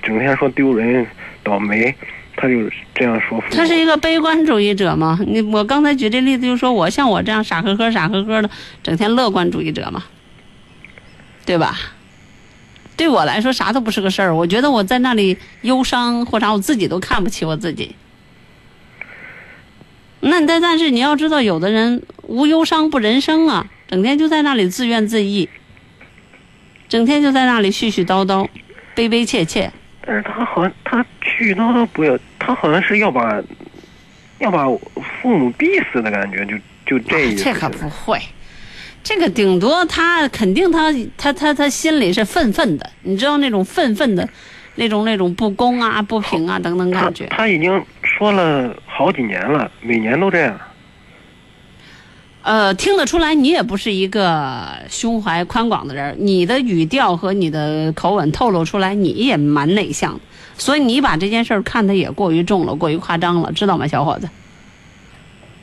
整天说丢人、倒霉，他就这样说。他是一个悲观主义者嘛？你我刚才举这例子，就说我像我这样傻呵呵、傻呵呵的，整天乐观主义者嘛，对吧？对我来说，啥都不是个事儿。我觉得我在那里忧伤或啥，我自己都看不起我自己。那但但是你要知道，有的人无忧伤不人生啊，整天就在那里自怨自艾，整天就在那里絮絮叨叨、悲悲切切。但是他好像他絮絮叨叨不要，他好像是要把要把父母逼死的感觉，就就这意思。这可不会，这个顶多他肯定他他他他心里是愤愤的，你知道那种愤愤的，那种那种不公啊、不平啊等等感觉。他已经说了好几年了，每年都这样。呃，听得出来你也不是一个胸怀宽广的人，你的语调和你的口吻透露出来你也蛮内向，所以你把这件事儿看得也过于重了，过于夸张了，知道吗，小伙子？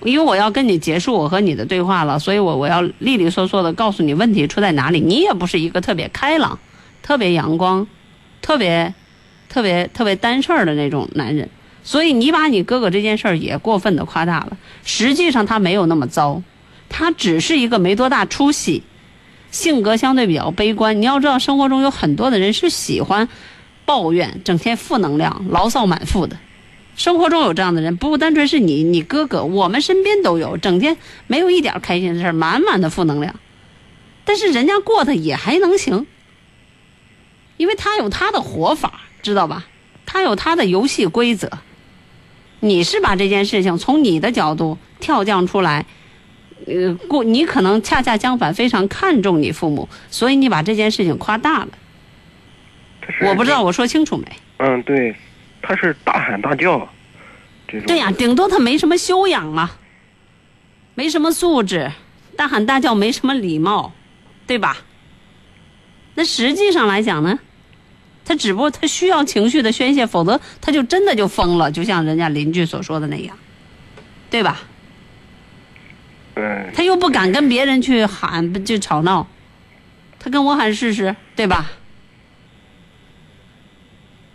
因为我要跟你结束我和你的对话了，所以我我要利利索索的告诉你问题出在哪里。你也不是一个特别开朗、特别阳光、特别、特别、特别担事儿的那种男人，所以你把你哥哥这件事儿也过分的夸大了。实际上他没有那么糟，他只是一个没多大出息，性格相对比较悲观。你要知道，生活中有很多的人是喜欢抱怨、整天负能量、牢骚满腹的。生活中有这样的人，不单纯是你，你哥哥，我们身边都有，整天没有一点开心的事儿，满满的负能量。但是人家过得也还能行，因为他有他的活法，知道吧？他有他的游戏规则。你是把这件事情从你的角度跳降出来，呃，过你可能恰恰相反，非常看重你父母，所以你把这件事情夸大了。我不知道我说清楚没？嗯，对，他是大喊大叫，这种。对呀、顶多他没什么修养嘛，没什么素质，大喊大叫没什么礼貌，对吧？那实际上来讲呢，他只不过他需要情绪的宣泄，否则他就真的就疯了，就像人家邻居所说的那样，对吧？对，他又不敢跟别人去喊，不就吵闹，他跟我喊试试，对吧？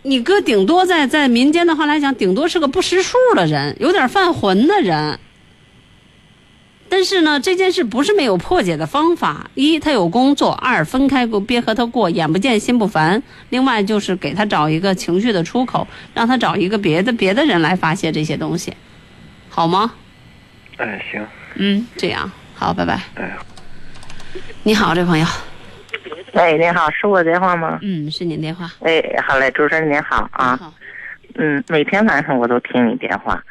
你哥顶多在在民间的话来讲，顶多是个不识数的人，有点犯浑的人。但是呢，这件事不是没有破解的方法。一，他有工作；二，分开过，别和他过，眼不见心不烦。另外就是给他找一个情绪的出口，让他找一个别的别的人来发泄这些东西，好吗？哎，行，嗯，这样好，拜拜。哎。你好，这朋友。哎，您好，是我电话吗？嗯，是您电话。哎，好嘞，主持人您好啊。好。嗯，每天晚上我都听你电话。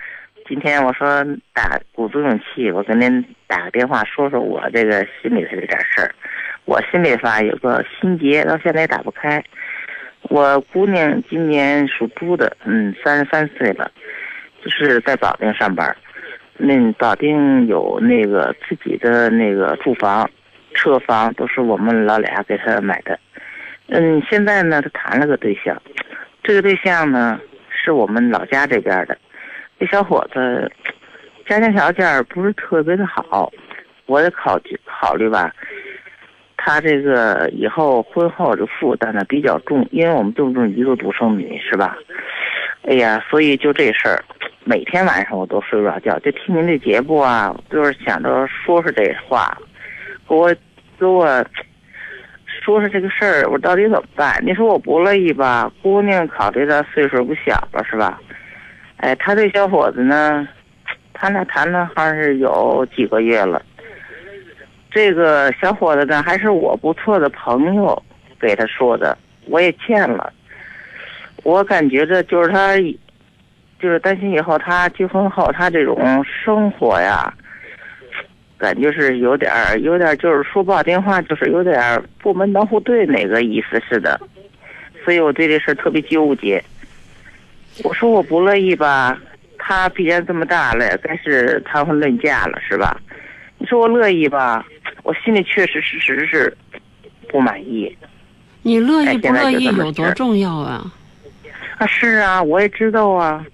今天我说打鼓足勇气，我跟您打个电话，说说我这个心里的这点事儿。我心里吧有个心结，到现在也打不开。我姑娘今年属猪的，嗯，三十三岁了，就是在保定上班。那保定有那个自己的那个住房、车房，都是我们老俩给她买的。嗯，现在呢，她谈了个对象，这个对象呢是我们老家这边的。这小伙子家庭条件不是特别的好，我得考虑考虑吧。他这个以后婚后的负担呢比较重，因为我们都是一个独生女，是吧？哎呀，所以就这事儿，每天晚上我都睡不着觉，就听您这节目啊，就是想着说说这话，给我给我说说这个事儿，我到底怎么办？你说我不乐意吧？姑娘考虑到岁数不小了，是吧？哎，他这小伙子呢，他俩谈了还是有几个月了。这个小伙子呢，还是我不错的朋友给他说的，我也欠了。我感觉着就是他，就是担心以后他结婚后他这种生活呀，感觉是有点儿，有点儿就是说不好听话，就是有点儿不门当户对那个意思似的。所以我对这事儿特别纠结。我说我不乐意吧，他毕竟这么大了，该是谈婚论嫁了，是吧？你说我乐意吧，我心里确实实实是不满意。你乐哎意不乐意有多重要啊？啊，是啊，我也知道啊，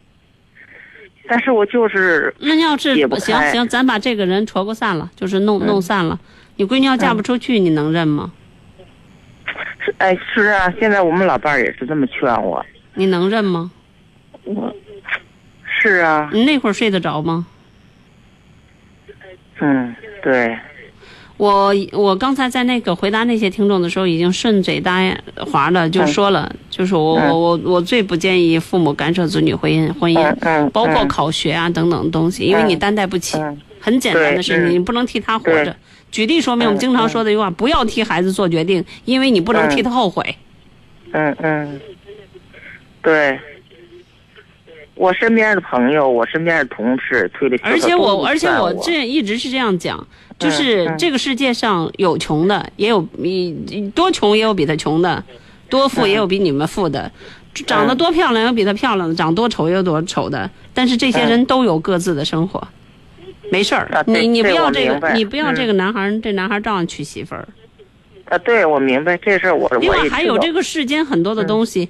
但是我就是那要是行行，咱把这个人戳过散了，就是弄嗯弄散了。你闺女要嫁不出去，你能认吗？是哎是啊，现在我们老伴儿也是这么劝我。你能认吗？我是啊，你那会儿睡得着吗？嗯，对，我我刚才在那个回答那些听众的时候，已经顺嘴答话了，就说了，就是我嗯。我我我最不建议父母干涉子女婚姻婚姻包括嗯。考学啊等等东西，因为你担待不起，嗯。很简单的事，对嗯。你不能替他活着。举例说明，我们经常说的一句话：不要替孩子做决定，因为你不能替他后悔。嗯嗯，对。我身边的朋友，我身边的同事推的，而且我我，而且我这这一直是这样讲，就是嗯这个世界上有穷的，也有比多穷也有比他穷的，多富也有比你们富的，长得多漂亮有比他漂亮的，长多丑也有多丑的。但是这些人都有各自的生活，没事儿啊。你你不要这个，你不要嗯这个男孩儿，这男孩儿照样娶媳妇儿。啊，对，我明白这事儿，我另外还有这个世间很多的东西，嗯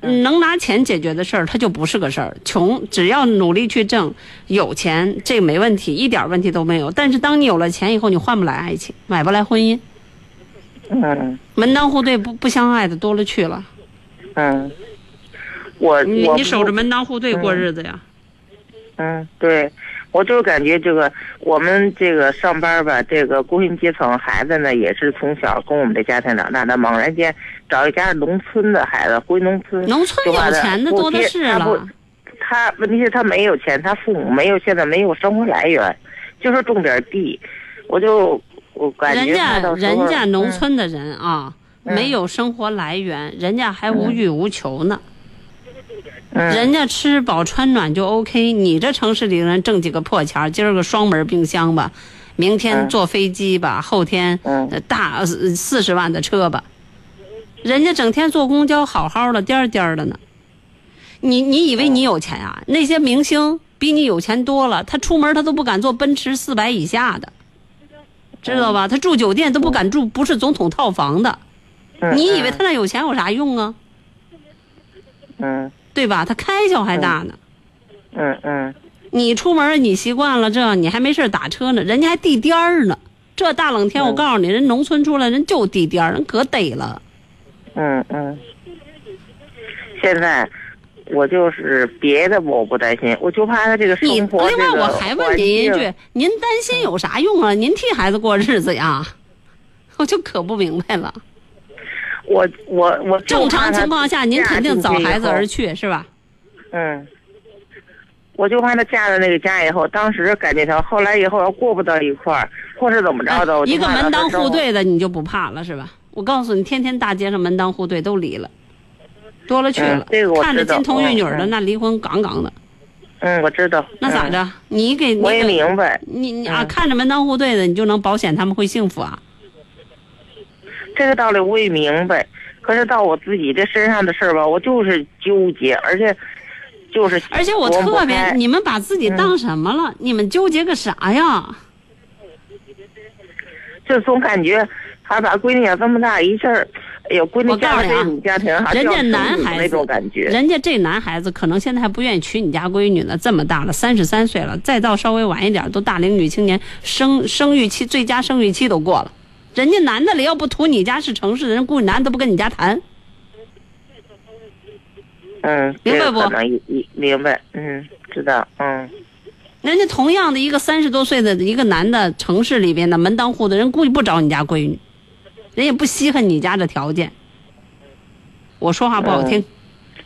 能拿钱解决的事儿，它就不是个事儿。穷只要努力去挣，有钱这没问题，一点问题都没有。但是当你有了钱以后，你换不来爱情，买不来婚姻，嗯门当户对不不相爱的多了去了。嗯，我我你你守着门当户对过日子呀？嗯，对，我就感觉这个我们这个上班吧，这个工薪阶层孩子呢，也是从小跟我们的家庭长大的，猛然间找一家农村的孩子回农村，农村有钱的多的是了。他问题是他没有钱，他父母没有，现在没有生活来源，就说种点地，我就我感觉人家人家农嗯村的人啊，嗯没有生活来源，人家还无欲无求呢。嗯人家吃饱穿暖就 OK，你这城市里人挣几个破钱儿，今儿个双门冰箱吧，明天嗯坐飞机吧，后天大四十万的车吧，人家整天坐公交好好的颠颠的呢。你你以为你有钱啊？那些明星比你有钱多了，他出门他都不敢坐奔驰四百以下的，知道吧？他住酒店都不敢住不是总统套房的。嗯你以为他那有钱有啥用啊？嗯对吧？他开销还大呢。嗯嗯你出门你习惯了这，你还没事打车呢，人家还地颠儿呢。这大冷天，我告诉你，人农村出来人就地颠儿，人可得了。嗯嗯，现在我就是别的我不担心，我就怕他这个生你活另外这个我还问环您一境句，您担心有啥用啊？您替孩子过日子呀？我就可不明白了。我我我正常情况下，您肯定早孩子而去是吧？嗯，我就怕她嫁到那个家以后，当时改变她，后来以后要过不到一块儿，或是怎么着的，我就哎一个门当。户对的，你就不怕了，是吧？我告诉你，天天大街上门当户对都离了，多了去了。嗯这个我看着金童玉女的，那离婚杠杠的，嗯，我知道。嗯？那咋着？你给你我也明白，你你啊，嗯看着门当户对的，你就能保险他们会幸福啊？这个道理我也明白，可是到我自己这身上的事儿吧，我就是纠结，而且就是而且我特别，你们把自己当什么了？你们纠结个啥呀？就总感觉还把闺女养这么大一事儿，哎呦，闺女嫁这种家庭，还人家男孩子那种感觉。人家这男孩子可能现在还不愿意娶你家闺女呢，这么大了，三十三岁了，再到稍微晚一点，都大龄女青年，生生育期最佳生育期都过了。人家男的了要不图你家是城市的人，估计男的都不跟你家谈。嗯，明白不明白，嗯，知道，嗯人家同样的一个三十多岁的一个男的，城市里边的门当户对，人估计不找你家闺女，人也不稀罕你家这条件。我说话不好听，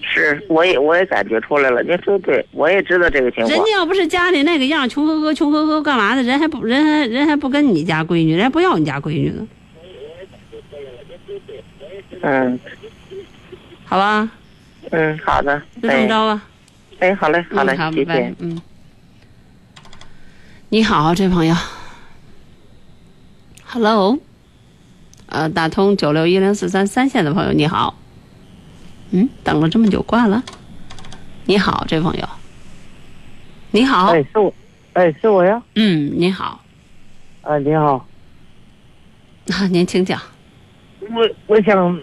是，我也我也感觉出来了，您说对，我也知道这个情况人家。要不是家里那个样，穷呵呵，穷呵呵，干嘛的？人还不人还人还不跟你家闺女，人还不要你家闺女呢，嗯好吧？嗯，好的，就这么着吧。哎，哎，好嘞，好嘞嗯，好，谢拜拜谢。。嗯，你好，这朋友，Hello，呃，打通九六一零四三三线的朋友，你好。嗯，等了这么久，挂了。你好，这朋友。你好，哎，是我，哎，是我呀。嗯，你好，啊，你好，啊，您请讲。我我想，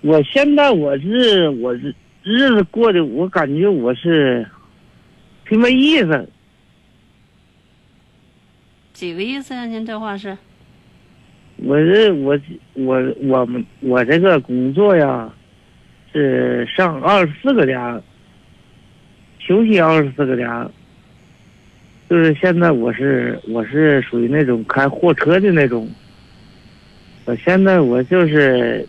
我现在我是我是日子过得，我感觉我是挺没意思。几个意思呀、您这话是？我这我我我们我这个工作呀，是上二十四个点，休息二十四个点。就是现在我是我是属于那种开货车的那种。我现在我就是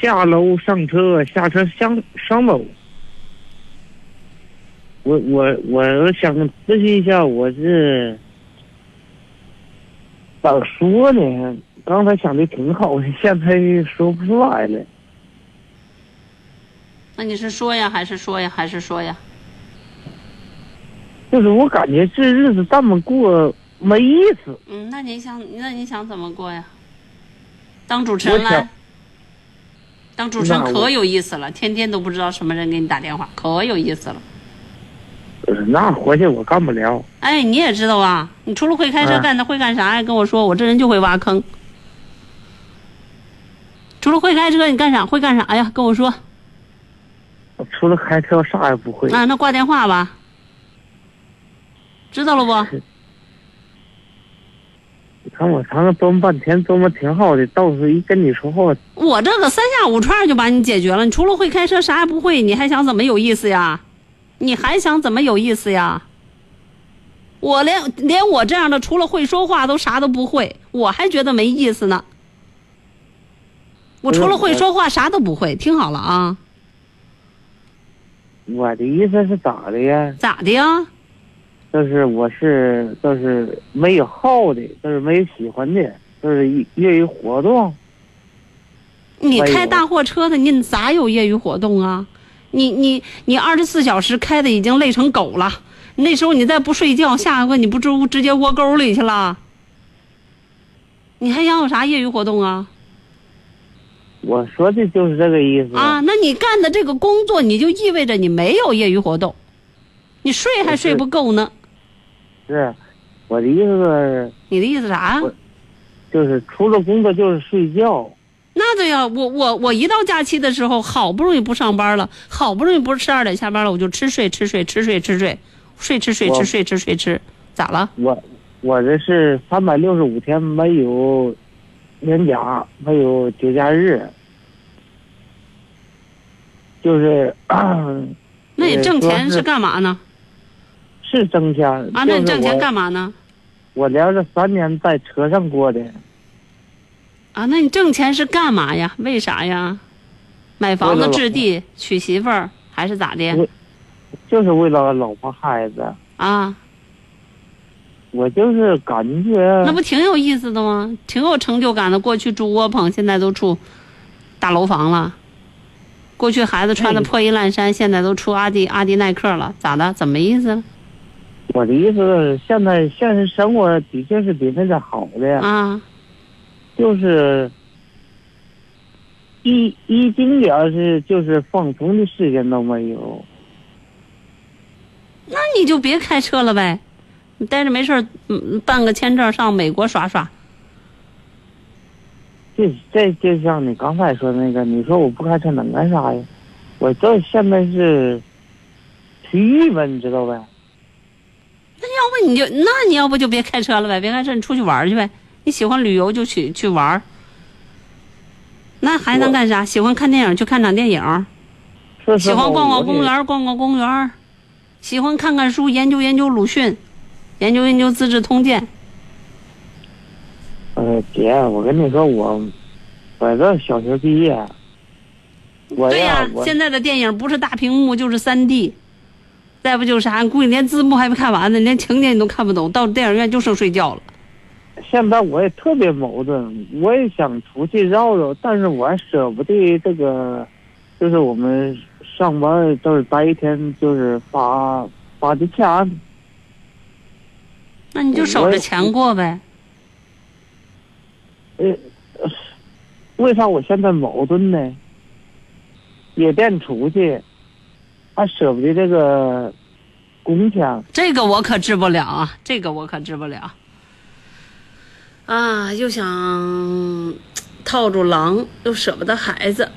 下楼上车，下车上上楼。我我我想咨询一下，我是咋说呢？刚才想的挺好的，现在说不出来了。那你是说呀，还是说呀，还是说呀？就是我感觉这日子这么过没意思。嗯，那你想，那你想怎么过呀？当主持人来，当主持人可有意思了，天天都不知道什么人给你打电话，可有意思了。呃那活计我干不了。哎，你也知道啊，你除了会开车啊干的会干啥呀？跟我说，我这人就会挖坑。除了会开车，你干啥？会干啥呀？跟我说。我除了开车，啥也不会。啊，那挂电话吧。知道了不？你看我常常琢磨半天，琢磨挺好的，到时候一跟你说话，我这个三下五除二就把你解决了。你除了会开车，啥也不会，你还想怎么有意思呀？你还想怎么有意思呀？我连连我这样的，除了会说话都啥都不会，我还觉得没意思呢。我除了会说话，啥都不会。听好了啊，我的意思是咋的呀？咋的呀？就是我是就是没有好的，就是没有喜欢的，就是业余活动。你开大货车的，你咋有业余活动啊？你你你二十四小时开的已经累成狗了，那时候你再不睡觉，下一回你不直直接窝沟里去了？你还想有啥业余活动啊？我说的就是这个意思。啊，那你干的这个工作，你就意味着你没有业余活动，你睡还睡不够呢。是，我的意思是，你的意思啥？我就是除了工作就是睡觉。那对呀，我我我一到假期的时候，好不容易不上班了，好不容易不是十二点下班了，我就吃睡吃睡吃睡吃睡，睡吃睡吃睡吃睡吃，咋了？我我这是三百六十五天没有年假，还有节假日，就是。那你挣钱是是干嘛呢？是挣钱啊，那你挣钱？干嘛呢？我连着三年在车上过的，啊，那你挣钱是干嘛呀？为啥呀？买房子、置地、娶媳妇儿，还是咋的就是为了老婆孩子。啊？我就是感觉那不挺有意思的吗？挺有成就感的。过去住窝棚，现在都住大楼房了。过去孩子穿的破衣烂衫，现在都出阿迪阿迪耐克了，咋的？怎么意思？我的意思是，现在现实生活的确是比那个好的，啊，就是一一丁点儿是就是放松的时间都没有。那你就别开车了呗，你待着没事儿，嗯，办个签证上美国耍耍。这这就像你刚才说那个，你说我不开车能干啥呀？我这现在是体郁吧，你知道呗？那要不你就那你要不就别开车了呗，别开车，你出去玩去呗。你喜欢旅游就去去玩。那还能干啥？喜欢看电影去看场电影。喜欢逛逛公园，逛逛公园，喜欢看看书，研究研究鲁迅，研究研究《资治通鉴》。呃，姐，我跟你说，我我这小学毕业，我对呀、我现在的电影不是大屏幕就是三 D，再不就是啥，估计连字幕还没看完呢，连情节你都看不懂，到电影院就剩睡觉了。现在我也特别矛盾，我也想出去绕绕，但是我还舍不得这个，就是我们上班就是白天就是发发的钱，那你就守着钱过呗。呃，为啥我现在矛盾呢？夜店出去，还舍不得这个工钱。这个我可治不了啊，这个我可治不了。啊，又想套住狼，又舍不得孩子，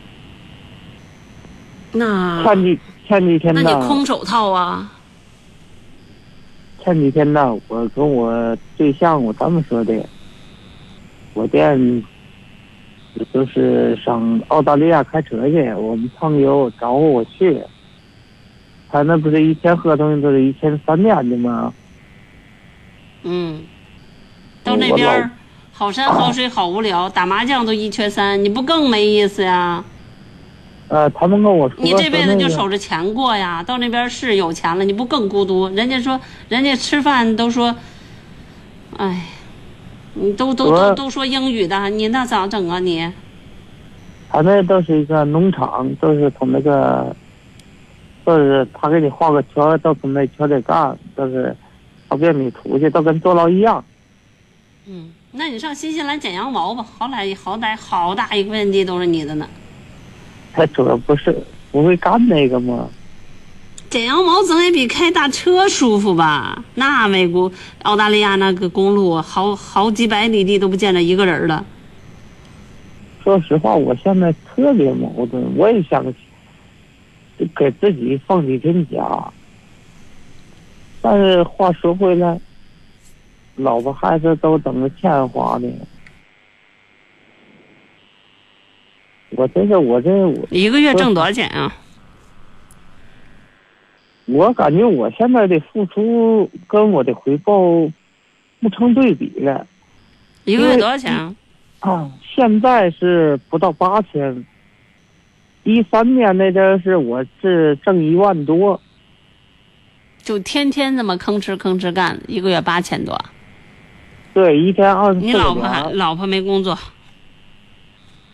那前几前几天那，你空手套啊？前几天呢，我跟我对象我这么说的，我店就是上澳大利亚开车去，我们朋友找我去，他那不是一签合同都是一签三年的吗？嗯，到那边好山好水好无聊，打麻将都一缺三，你不更没意思呀？呃，他们跟我说，你这辈子就守着钱过呀，到那边是有钱了，你不更孤独？人家说，人家吃饭都说，哎，你都都都都说英语的，你那咋整啊你？他那都是一个农场，都是从那个，都是他给你画个圈儿，都从那圈里干，都是他不让你出去，都跟坐牢一样。嗯，那你上新西兰剪羊毛吧，好歹好歹好大一块地都是你的呢。他主要不是不会干那个吗？剪羊毛总也比开大车舒服吧？那美国、澳大利亚那个公路，好好几百里地都不见着一个人了。说实话，我现在特别矛盾，我也想给自己放几天假，但是话说回来，老婆孩子都等着钱花呢。我真是我这我一个月挣多少钱啊？我感觉我现在的付出跟我的回报不成对比了一个月多少钱啊？啊！现在是不到八千，一三年那阵儿是我是挣一万多，就天天这么吭哧吭哧干，一个月八千多。对，一天二十四你老婆还，老婆没工作？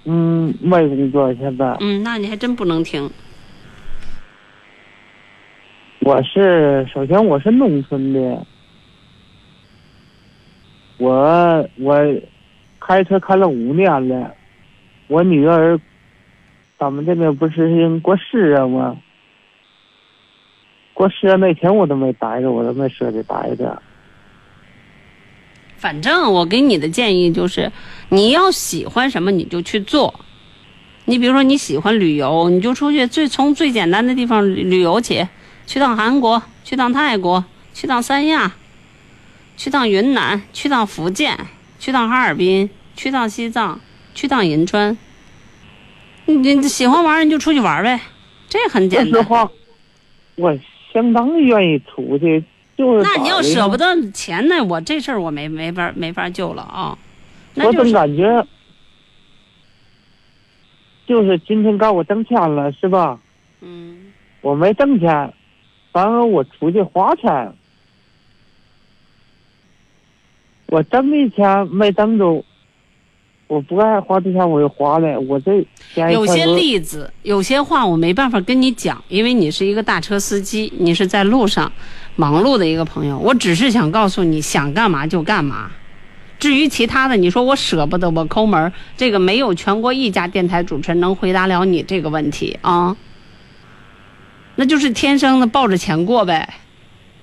嗯，没工作现在。嗯，那你还真不能停。我是首先我是农村的，我我开车开了五年了，我女儿，咱们这边不是过生日吗？过生日那天我都没待着，我都没舍得待着。反正我给你的建议就是，你要喜欢什么你就去做。你比如说你喜欢旅游，你就出去最从最简单的地方旅游起，去趟韩国，去趟泰国，去趟三亚，去趟云南，去趟福建，去趟哈尔滨，去趟西藏，去趟银川。你你喜欢玩你就出去玩呗，这很简单。实话，我相当愿意出去，就是那你要舍不得钱呢，我这事儿我没没法没法救了啊。那我总就是感觉，就是今天告我挣钱了，是吧？嗯。我没挣钱，反而我出去花钱，我挣的钱没挣着，我不爱花的钱我又花了，我这有些例子，有些话我没办法跟你讲，因为你是一个大车司机，你是在路上忙碌的一个朋友。我只是想告诉你，想干嘛就干嘛。至于其他的，你说我舍不得，我抠门儿，这个没有全国一家电台主持人能回答了你这个问题啊。那就是天生的抱着钱过呗。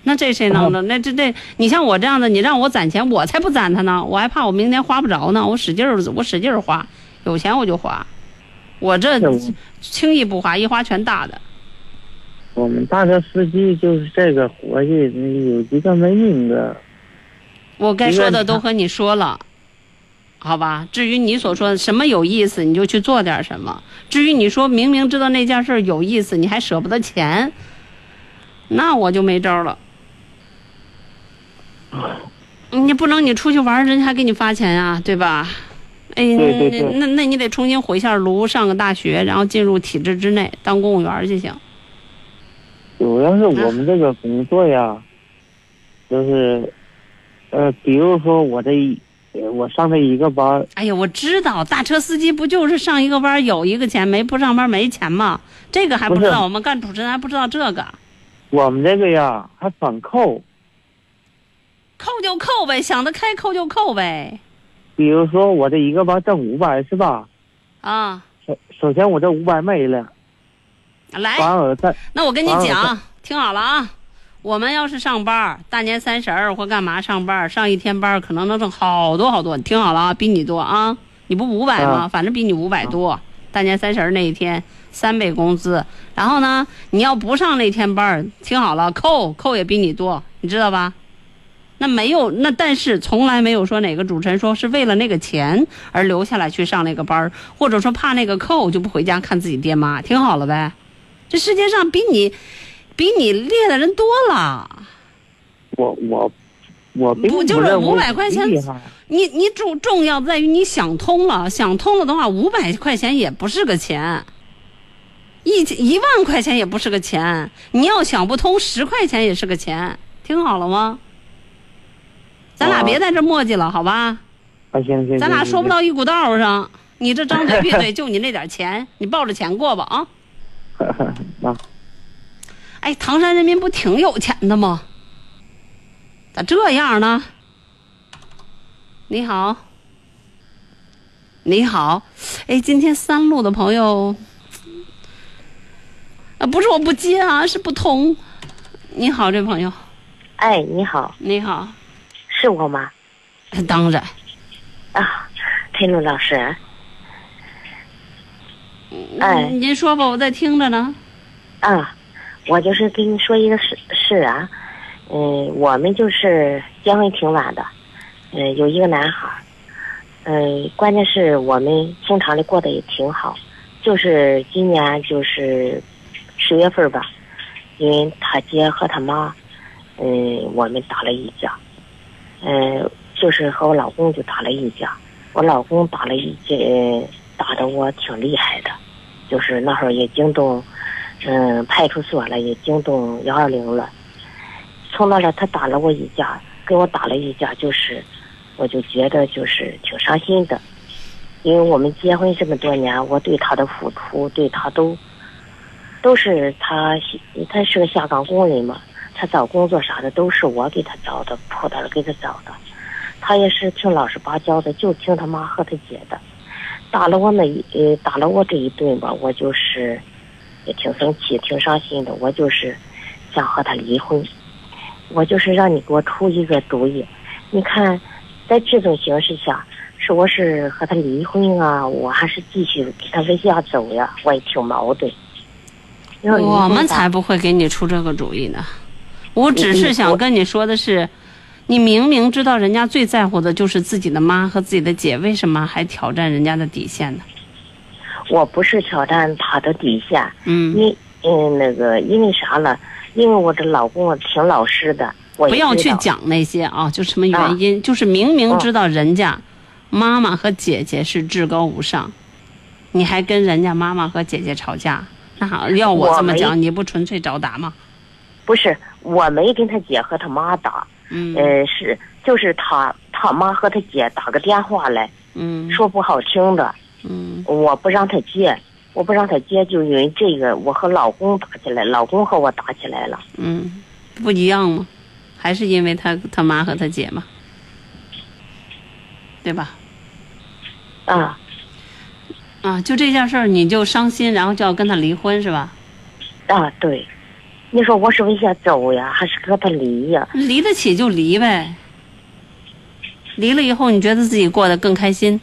那这谁能的？那这这，你像我这样的，你让我攒钱，我才不攒它呢。我还怕我明年花不着呢。我使劲儿，我使劲儿花，有钱我就花。我这轻易不花，一花全大的。我们大车司机就是这个活计，有几个没命的。我该说的都和你说了，好吧？至于你所说的什么有意思，你就去做点什么。至于你说明明知道那件事有意思，你还舍不得钱，那我就没招了。你不能你出去玩，人家还给你发钱呀、对吧？哎，对对对那那你得重新回一下炉，上个大学，然后进入体制之内当公务员就行。主要是我们这个工作呀，就是，呃，比如说我这一，呃我上这一个班，哎呀，我知道，大车司机不就是上一个班有一个钱，没不上班没钱吗？这个还不知道，我们干主持人还不知道这个，我们这个呀还反扣。扣就扣呗，想得开扣就扣呗。比如说我这一个班挣五百是吧？啊，首首先我这五百没了，来，那我跟你讲，听好了啊，我们要是上班，大年三十儿或干嘛上班，上一天班可能能挣好多好多。你听好了啊，比你多啊，你不五百吗？啊反正比你五百多。大年三十儿那一天三倍工资，然后呢，你要不上那天班儿，听好了，扣扣也比你多，你知道吧？那没有，那但是从来没有说哪个主持人说是为了那个钱而留下来去上那个班儿，或者说怕那个扣就不回家看自己爹妈。听好了呗，这世界上比你比你厉害的人多了。我我我并不就是认为500块钱你你重重要在于你想通了，想通了的话，五百块钱也不是个钱，一一万块钱也不是个钱。你要想不通，十块钱也是个钱。听好了吗？咱俩啊别在这磨叽了，好吧？啊，行行，咱俩说不到一股道上。你这张嘴 闭嘴就你那点钱，你抱着钱过吧啊！哎，唐山人民不挺有钱的吗？咋这样呢？你好，你好，哎，今天三路的朋友，啊，不是我不接啊，是不通。你好，这朋友，哎，你好，你好，是我吗？当然，啊，佩露老师，哎。嗯您说吧，我在听着呢。啊，我就是跟你说一个事事啊，嗯、我们就是结婚挺晚的，嗯、有一个男孩儿，嗯、关键是我们平常的过得也挺好，就是今年就是十月份吧，因为他姐和他妈，嗯、我们打了一架，嗯、就是和我老公就打了一架，我老公打了一架，呃打的我挺厉害的，就是那会儿也惊动。嗯，派出所了，也惊动幺二零了。从那了，他打了我一架，给我打了一架，就是，我就觉得就是挺伤心的，因为我们结婚这么多年，我对他的付出，对他都，都是他，他是个下岗工人嘛，他找工作啥的都是我给他找的，扑到了给他找的，他也是挺老实巴交的，就听他妈和他姐的，打了我那一，呃，打了我这一顿吧，我就是。也挺生气，挺伤心的。我就是想和他离婚，我就是让你给我出一个主意。你看，在这种形势下，是我是和他离婚啊，我还是继续给他往下走呀？我也挺矛盾。我们才不会给你出这个主意呢。我只是想跟你说的是，你明明知道人家最在乎的就是自己的妈和自己的姐，为什么还挑战人家的底线呢？我不是挑战他的底线，嗯，因嗯那个因为啥呢？因为我这老公挺老实的，我不要去讲那些啊，就什么原因，就是明明知道人家妈妈和姐姐是至高无上，你还跟人家妈妈和姐姐吵架，那好要我这么讲，你不纯粹找打吗？不是，我没跟他姐和他妈打，嗯呃，是就是他他妈和他姐打个电话来，嗯说不好听的，嗯我不让他接，我不让他接，就因为这个，我和老公打起来，老公和我打起来了。嗯，不一样吗？还是因为他他妈和他姐嘛，对吧？啊，啊，就这件事儿你就伤心，然后就要跟他离婚是吧？啊，对，你说我是往下走呀，还是和他离呀？离得起就离呗。离了以后，你觉得自己过得更开心，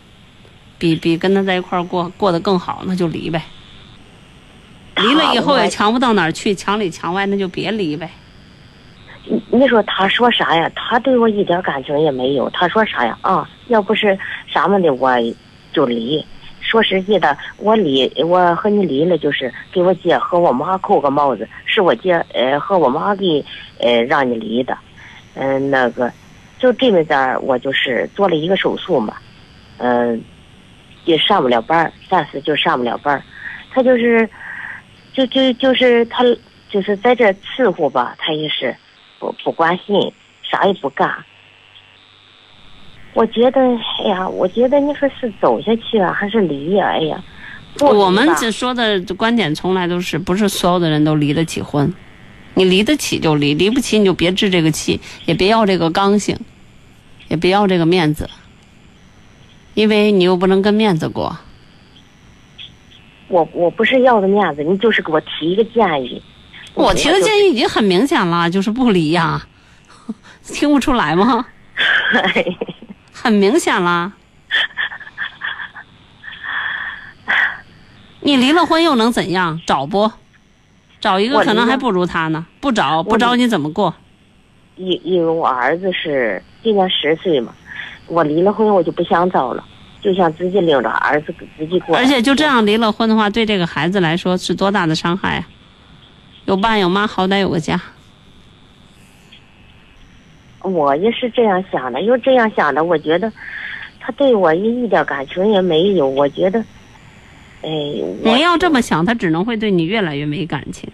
比比跟他在一块儿过过得更好，那就离呗。离了以后也强不到哪儿去，墙里墙外，那就别离呗。你你说他说啥呀？他对我一点感情也没有。他说啥呀？啊，要不是啥什么的我就离。说实际的，我离我和你离了，就是给我姐和我妈扣个帽子，是我姐呃和我妈给呃让你离的，嗯、那个就这么点儿，我就是做了一个手术嘛，嗯、也上不了班儿，暂时就上不了班儿。他就是，就就就是他就是在这伺候吧，他也是不不关心，啥也不干。我觉得，哎呀，我觉得你说是走下去啊，还是离呀、哎呀，我们吧只说的观点从来都是，不是所有的人都离得起婚，你离得起就离，离不起你就别置这个气，也别要这个刚性，也别要这个面子，因为你又不能跟面子过。我我不是要的面子，你就是给我提一个建议。我提的建议已经很明显了，就是不离呀、听不出来吗？很明显啦。你离了婚又能怎样？找不？找一个可能还不如他呢。不找不找你怎么过？因因为我儿子是今年十岁嘛，我离了婚我就不想找了，就想自己领着儿子自己过。而且就这样离了婚的话，对这个孩子来说是多大的伤害啊！有爸有妈，好歹有个家。我也是这样想的，又这样想的，我觉得他对我一一点感情也没有，我觉得，哎，我你要这么想，他只能会对你越来越没感情。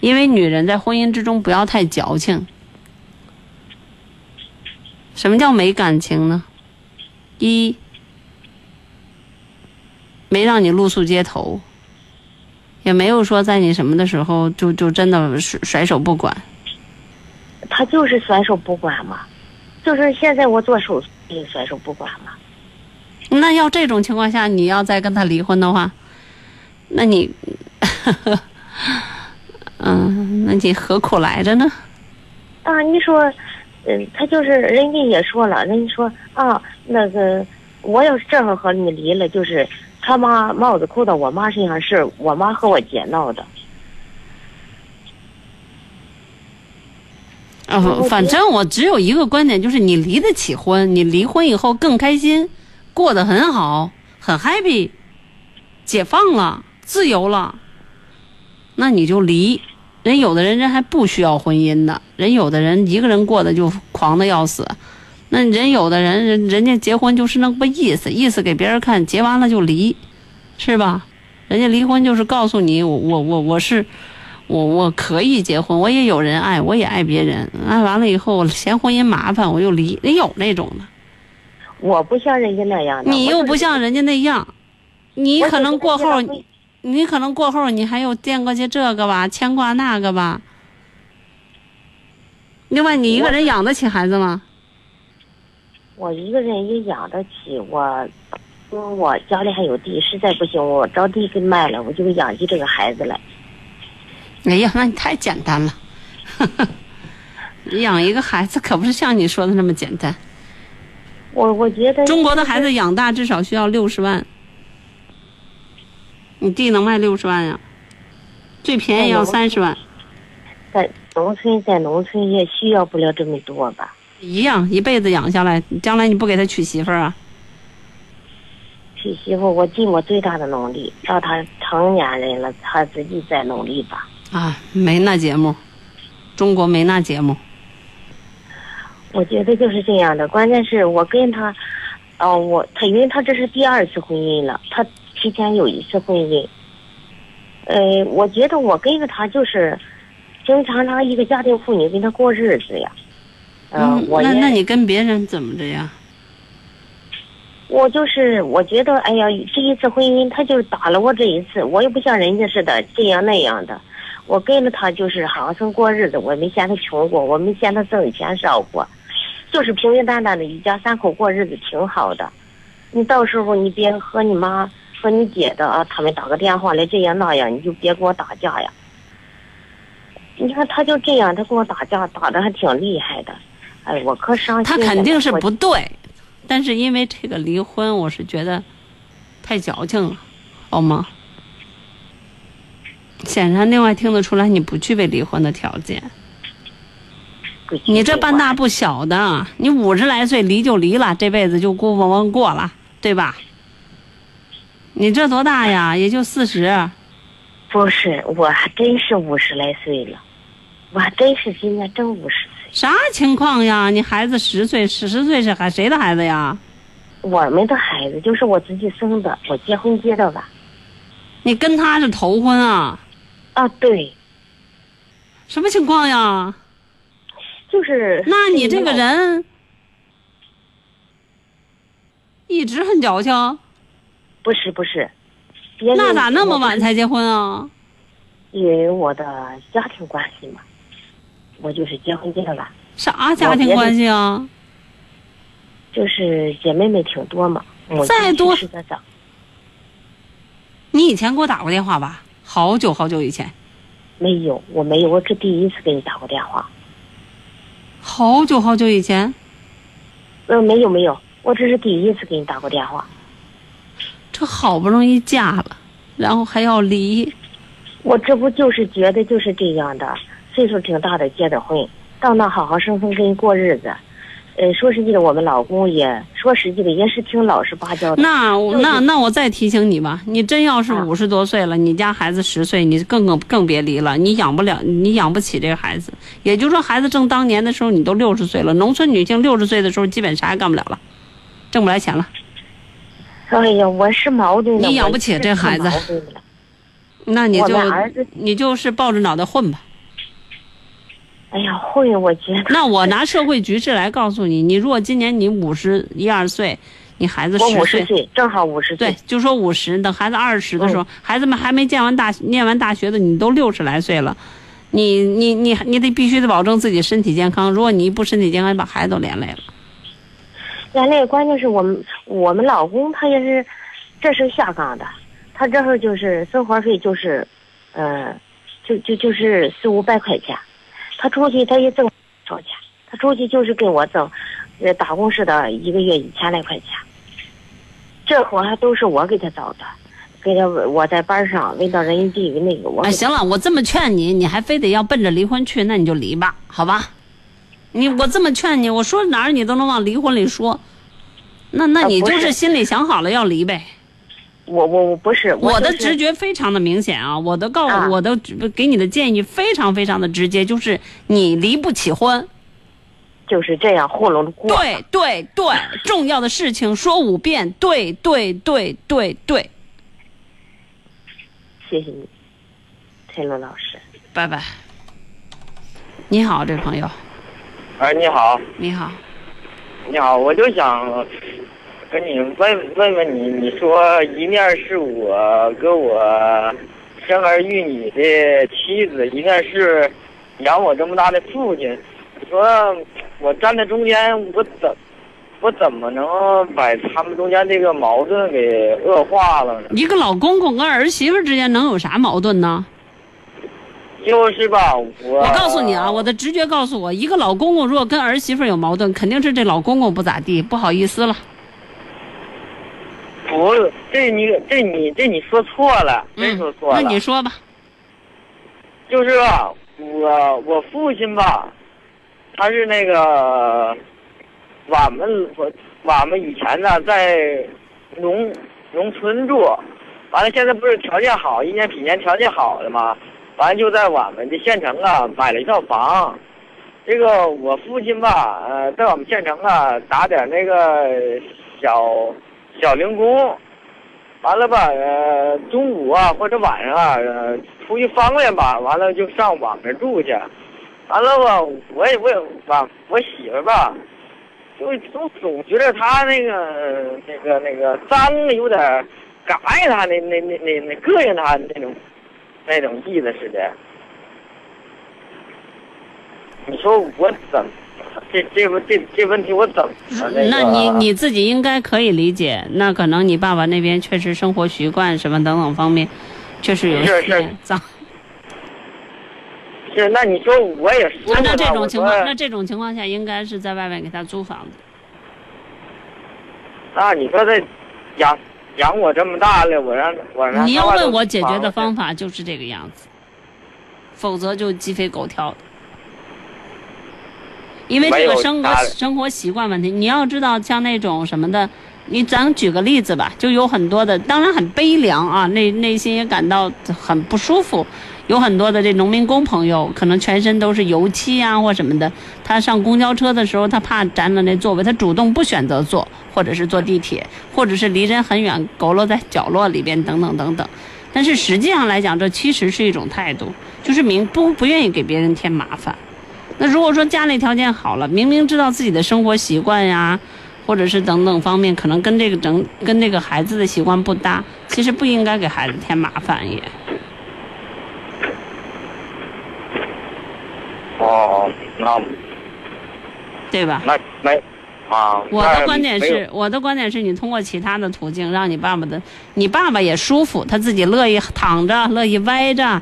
因为女人在婚姻之中不要太矫情。什么叫没感情呢？一，没让你露宿街头，也没有说在你什么的时候就就真的甩甩手不管。他就是甩手不管嘛，就是现在我做手术也甩手不管嘛。那要这种情况下，你要再跟他离婚的话，那你，嗯，那你何苦来着呢？啊，你说，嗯，他就是人家也说了，人家说啊，那个我要是正好和你离了，就是他妈帽子扣到我妈身上，是我妈和我姐闹的。啊，反正我只有一个观点，就是你离得起婚，你离婚以后更开心，过得很好，很 happy，解放了，自由了，那你就离。人有的人人还不需要婚姻呢，人有的人一个人过得就狂的要死，那人有的人人人家结婚就是那个意思，意思给别人看，结完了就离，是吧？人家离婚就是告诉你，我我我我是。我我可以结婚，我也有人爱，我也爱别人，爱完了以后我嫌婚姻麻烦，我又离，也有那种的。我不像人家那样的，你又不像人家那样，你可能过后你可能过后你还有惦过去这个吧，牵挂那个吧。另外，你一个人养得起孩子吗？我一个人也养得起，我，因为我家里还有地，实在不行，我找地给卖了，我就养起这个孩子来。哎呀，那你太简单了。你 养一个孩子可不是像你说的那么简单。我我觉得中国的孩子养大至少需要六十万，你地能卖六十万呀？最便宜要三十万，在农村，在农村也需要不了这么多吧。一样一辈子养下来，将来你不给他娶媳妇儿啊？娶媳妇，我尽我最大的努力，到他成年人了，他自己再努力吧。啊，没那节目，中国没那节目。我觉得就是这样的，关键是我跟他，哦，我他因为他这是第二次婚姻了，他之前有一次婚姻，呃，我觉得我跟着他就是，经常常一个家庭妇女跟他过日子呀，嗯、嗯，我那那你跟别人怎么着呀？我就是我觉得，哎呀，这一次婚姻他就打了我这一次，我也不像人家似的这样那样的，我跟着他就是好生过日子，我没嫌他穷过，我没嫌他挣的钱少过，就是平平淡淡的一家三口过日子挺好的。你到时候你别和你妈和你姐的啊，他们打个电话来这样那样，你就别跟我打架呀。你看他就这样，他跟我打架打的还挺厉害的，哎，我可伤心他。肯定是不对，但是因为这个离婚，我是觉得太矫情了，好吗？显然，另外听得出来你不具备离婚的条件。你这半大不小的，你五十来岁离就离了，这辈子就过往往过了，对吧？你这多大呀？也就四十。不是，我还真是五十来岁了，我还真是今年正五十岁。啥情况呀？你孩子十岁，十十岁是孩谁的孩子呀？我们的孩子就是我自己生的，我结婚结的晚。你跟他是头婚啊？啊，对，什么情况呀？就是。那你这个人一直很矫情，不是不是，那咋那么晚才结婚啊？因为我的家庭关系嘛，我就是结婚结的晚，啥家庭关系啊？就是姐妹们挺多嘛。再多你以前给我打过电话吧？好久好久以前，没有，我没有，我这第一次给你打过电话。好久好久以前，嗯，没有没有，我这是第一次给你打过电话。这好不容易嫁了，然后还要离，我这不就是觉得就是这样的，岁数挺大的结的婚，到那好好生生跟你过日子。呃，说实际的，我们老公也说实际的也是挺老实巴交的。那就是那那我再提醒你吧，你真要是啊五十多岁了，你家孩子十岁，你更更更别离了，你养不了，你养不起这个孩子。也就是说，孩子正当年的时候，你都六十岁了。农村女性六十岁的时候，基本啥也干不了了，挣不来钱了。哎呀，我是矛盾的。你养不起这孩子那你就你就是抱着脑袋混吧。哎呀，会，我觉得。那我拿社会局势来告诉你，你如果今年你五十一二岁，你孩子十十岁，正好五十岁。对，就说五十，等孩子二十的时嗯候，孩子们还没念完大念完大学的，你都六十来岁了，你你你你得必须得保证自己身体健康。如果你一不身体健康，你把孩子都连累了。连累关键是我们我们老公他也是，这是下岗的，他这会儿就是生活费就是，呃，就就就是四五百块钱，他出去他也挣不少钱，他出去就是跟我挣，呃，打工似的，一个月一千来块钱，这活还都是我给他找的，给他我在班上问到人家那个我给哎，行了，我这么劝你，你还非得要奔着离婚去，那你就离吧，好吧？你我这么劝你，我说哪儿你都能往离婚里说，那那你就是是心里想好了要离呗。我我我不是我的就是直觉非常的明显啊，我的告、啊我的给你的建议非常非常的直接，就是你离不起婚。就是这样糊弄着过。对对对，重要的事情说五遍，对对对对对，谢谢你，陈龙老师。拜拜。你好，这位朋友，哎，你好，你好，你好，我就想跟你问问问你，你说一面是我跟我生儿育女的妻子，一面是养我这么大的父亲，你说我站在中间，我怎我怎么能把他们中间这个矛盾给恶化了呢？一个老公公跟儿媳妇之间能有啥矛盾呢？就是吧，我我告诉你啊，我的直觉告诉我，一个老公公如果跟儿媳妇有矛盾，肯定是这老公公不咋地，不好意思了。不，这你这你这你说错了，真说错了。那你说吧，就是，我我父亲吧，他是那个，我们我我们以前呢在农农村住，完了现在不是条件好，一年比一年条件好了吗？完了就在我们的县城啊买了一套房，这个我父亲吧，呃，在我们县城啊打点那个小小零工，完了吧，呃，中午啊或者晚上啊，呃，出去方便吧，完了就上我们这住去，完了吧，我也我也吧，我媳妇吧，就总总觉得他那个那个那个脏有点儿赶他那那那那那膈应他那种那种意思似的。你说我怎这这问这这问题我怎么那个？那你你自己应该可以理解，那可能你爸爸那边确实生活习惯什么等等方面，确实有些脏。是，那你说我也说按照过他我这种情况，那这种情况下，应该是在外面给他租房子。那你说这养养我这么大了，我让我让你要问我解决的方法就是这个样子，否则就鸡飞狗跳的。因为这个生活生活习惯问题，你要知道，像那种什么的，你咱举个例子吧，就有很多的，当然很悲凉啊，内内心也感到很不舒服。有很多的这农民工朋友，可能全身都是油漆啊或什么的，他上公交车的时候，他怕占了那座位，他主动不选择坐，或者是坐地铁，或者是离人很远，佝偻在角落里边，等等等等。但是实际上来讲，这其实是一种态度，就是明不不愿意给别人添麻烦。那如果说家里条件好了，明明知道自己的生活习惯呀，或者是等等方面，可能跟这个整跟这个孩子的习惯不搭，其实不应该给孩子添麻烦也。哦，那对吧？那那啊。我的观点是，我的观点是你通过其他的途径，让你爸爸的，你爸爸也舒服，他自己乐意躺着，乐意歪着，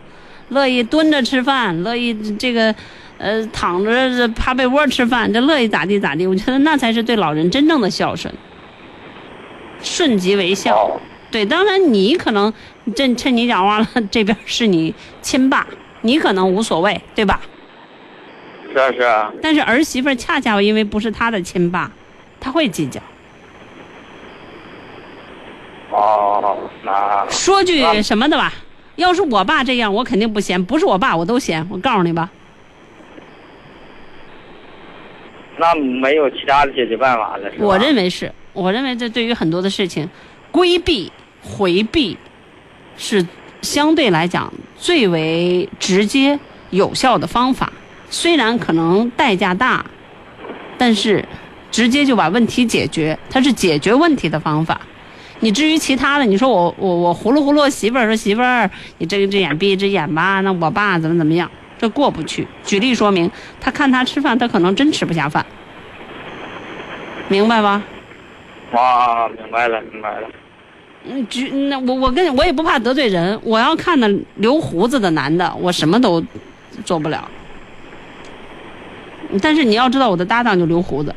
乐意蹲着吃饭，乐意这个，呃，躺着趴被窝吃饭，这乐意咋地咋地。我觉得那才是对老人真正的孝顺，顺极为孝。哦对，当然你可能趁趁你讲话了，这边是你亲爸，你可能无所谓，对吧？是啊是啊。但是儿媳妇恰恰因为不是他的亲爸，他会计较。哦，那说句什么的吧，要是我爸这样，我肯定不嫌；不是我爸，我都嫌。我告诉你吧，那没有其他的解决办法了，我认为是，我认为这对于很多的事情，规避、回避，是相对来讲最为直接有效的方法。虽然可能代价大，但是直接就把问题解决，它是解决问题的方法。你至于其他的，你说我我我呼噜呼噜媳妇儿说媳妇儿，你睁一只眼闭一只眼吧，那我爸怎么怎么样，这过不去。举例说明，他看他吃饭，他可能真吃不下饭，明白吧？啊，明白了，明白了。嗯，举那我我跟我也不怕得罪人，我要看那留胡子的男的，我什么都做不了。但是你要知道，我的搭档就留胡子，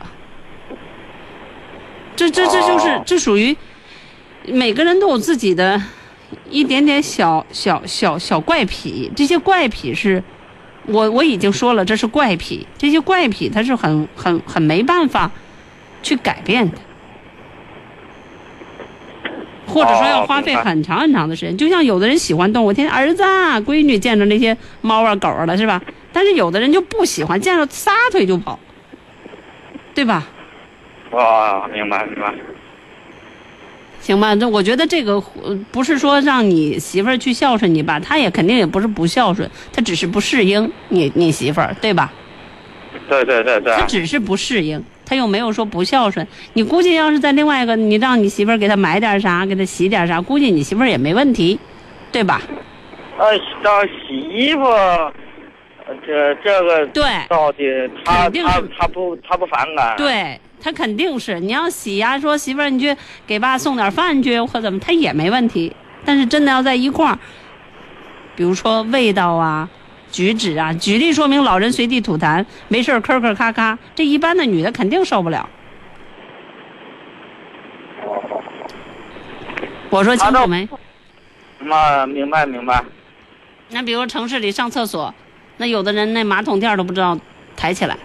这这这就是这属于每个人都有自己的一点点小小小小怪癖，这些怪癖是，我我已经说了，这是怪癖，这些怪癖它是很很很没办法去改变的。或者说要花费很长很长的时间，就像有的人喜欢动物，天天儿子、啊、闺女见着那些猫啊狗啊的，是吧？但是有的人就不喜欢，见着撒腿就跑，对吧？哦，明白明白。行吧，这我觉得这个呃不是说让你媳妇儿去孝顺你吧，她也肯定也不是不孝顺，她只是不适应你你媳妇儿，对吧？对对对对。她只是不适应，她又没有说不孝顺。你估计要是在另外一个，你让你媳妇儿给她买点啥，给她洗点啥，估计你媳妇儿也没问题，对吧？呃，当洗衣服，呃这这个对到底他肯定是他他不他不反感。对他肯定是你要洗呀、说媳妇儿你去给爸送点饭去或怎么，他也没问题。但是真的要在一块儿，比如说味道啊、举止啊，举例说明老人随地吐痰，没事儿吭吭咔咔，这一般的女的肯定受不了。我说清楚没？那明白明白。那比如城市里上厕所，那有的人那马桶垫都不知道抬起来，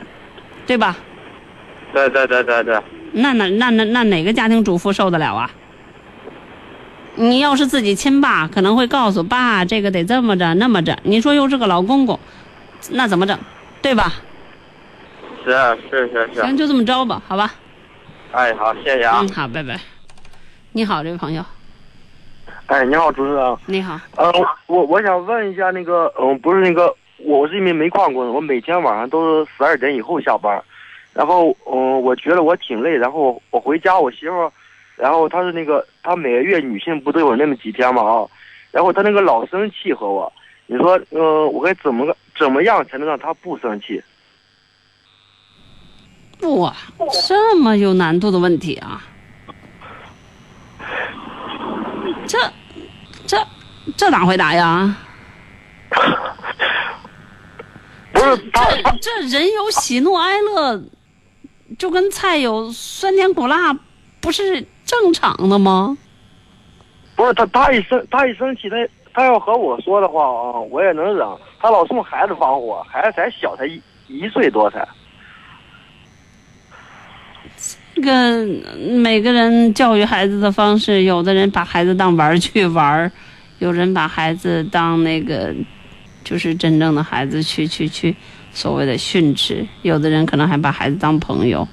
对吧？对对对对对。那哪那那那哪个家庭主妇受得了啊？你要是自己亲爸，可能会告诉爸，这个得这么着那么着。你说又是个老公公，那怎么整？对吧？是啊是是是。行，就这么着吧，好吧。哎，好，谢谢啊。嗯，好，拜拜。你好，这位朋友。哎，你好，主持人。你好。呃，我我想问一下，那个，嗯，不是那个，我是一名煤矿工，我每天晚上都是十二点以后下班，然后，嗯，我觉得我挺累，然后我回家，我媳妇儿，然后她是那个，她每个月女性不都有那么几天嘛啊，然后她那个老生气和我，你说，呃，我该怎么个怎么样才能让她不生气？哇，这么有难度的问题啊！这这这咋回答呀？不是这这人有喜怒哀乐，就跟菜有酸甜苦辣，不是正常的吗？不是他，他一生他一生气，他他要和我说的话啊，我也能忍。他老送孩子放火，孩子才小，才一一岁多才。这个每个人教育孩子的方式，有的人把孩子当玩具玩儿，有人把孩子当那个就是真正的孩子去去去所谓的训斥，有的人可能还把孩子当朋友。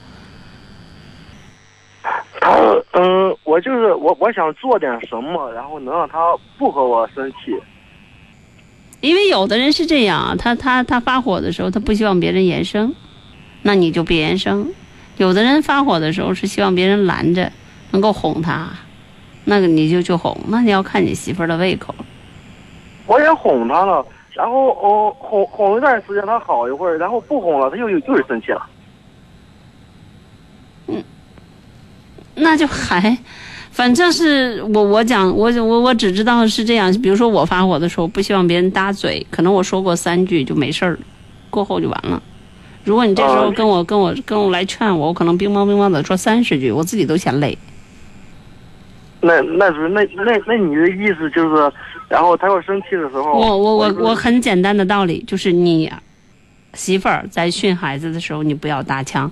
他嗯，我就是我，我想做点什么，然后能让他不和我生气。因为有的人是这样，他他他发火的时候，他不希望别人言声，那你就别言声；有的人发火的时候是希望别人拦着，能够哄他，那个你就去哄。那你要看你媳妇儿的胃口。我也哄他了，然后哦哄哄一段时间，他好一会儿，然后不哄了，他又又又是生气了。嗯那就还，反正是我我讲我我我只知道是这样。比如说我发火的时候，不希望别人搭嘴，可能我说过三句就没事儿，过后就完了。如果你这时候跟我跟我跟我来劝我，我可能乒乓乒乓的说三十句，我自己都嫌累。那那是那那那你的意思就是，然后他要生气的时候，我我我我很简单的道理就是你媳妇儿在训孩子的时候，你不要搭腔，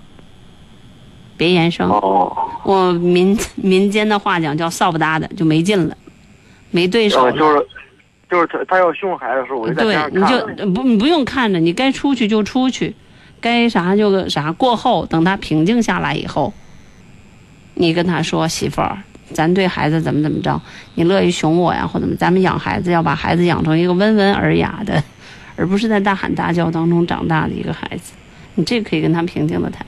别言声。哦我民民间的话讲叫扫不搭的，就没劲了，没对手就是就是他他要凶孩子的时候，我就在对你。就不你不用看着，你该出去就出去，该啥就个啥。过后等他平静下来以后，你跟他说媳妇儿，咱对孩子怎么怎么着，你乐意熊我呀，或怎么，咱们养孩子要把孩子养成一个温文尔雅的，而不是在大喊大叫当中长大的一个孩子。你这可以跟他平静的谈，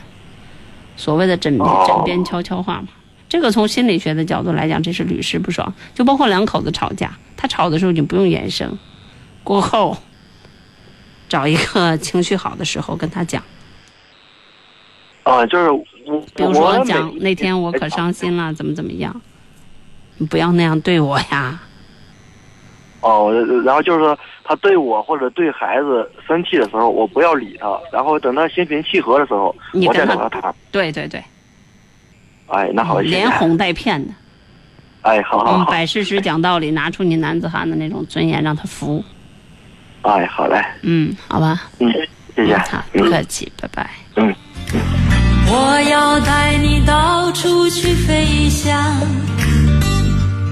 所谓的枕边枕边悄悄话嘛。这个从心理学的角度来讲，这是屡试不爽。就包括两口子吵架，他吵的时候你不用言声，过后找一个情绪好的时候跟他讲。啊，就是我，比如说讲那天我可伤心了，怎么怎么样，你不要那样对我呀。哦，然后就是说他对我或者对孩子生气的时候，我不要理他，然后等他心平气和的时候，我再你跟他找他谈。对对对，哎，那好，连。哄带骗的，哎，好好嗯，好，摆事实讲道理，拿出你男子汉的那种尊严，让他服。哎，好嘞，嗯，好吧，嗯，谢谢。好，不客气，拜拜。嗯。我要带你到处去飞翔，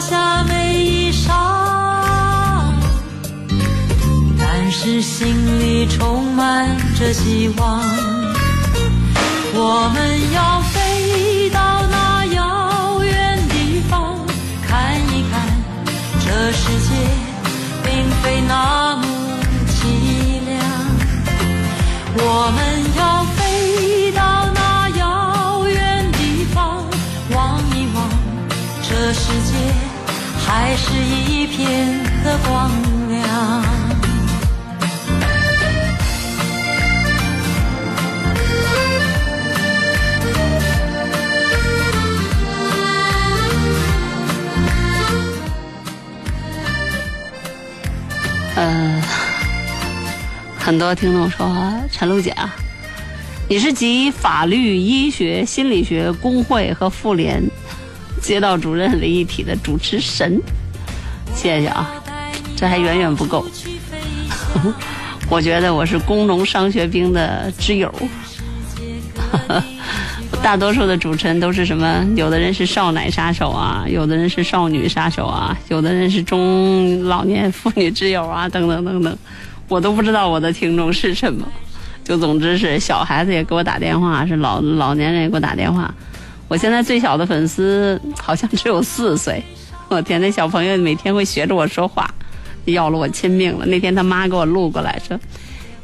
有华厦美衣裳，但是心里充满着希望。我们要飞到那遥远地方，看一看这世界并非那么凄凉。我们还是一片的光亮。呃，很多听众说陈露姐啊，你是集法律、医学、心理学、工会和妇联街道主任为一体的主持神，谢谢啊，这还远远不够。我觉得我是工农商学兵的知友。大多数的主持人都是什么？有的人是少奶杀手啊，有的人是少女杀手啊，有的人是中老年妇女之友啊，等等等等，我都不知道我的听众是什么。就总之是小孩子也给我打电话，是老老年人也给我打电话。我现在最小的粉丝好像只有四岁，我天，那小朋友每天会学着我说话，要了我亲命了。那天他妈给我录过来说。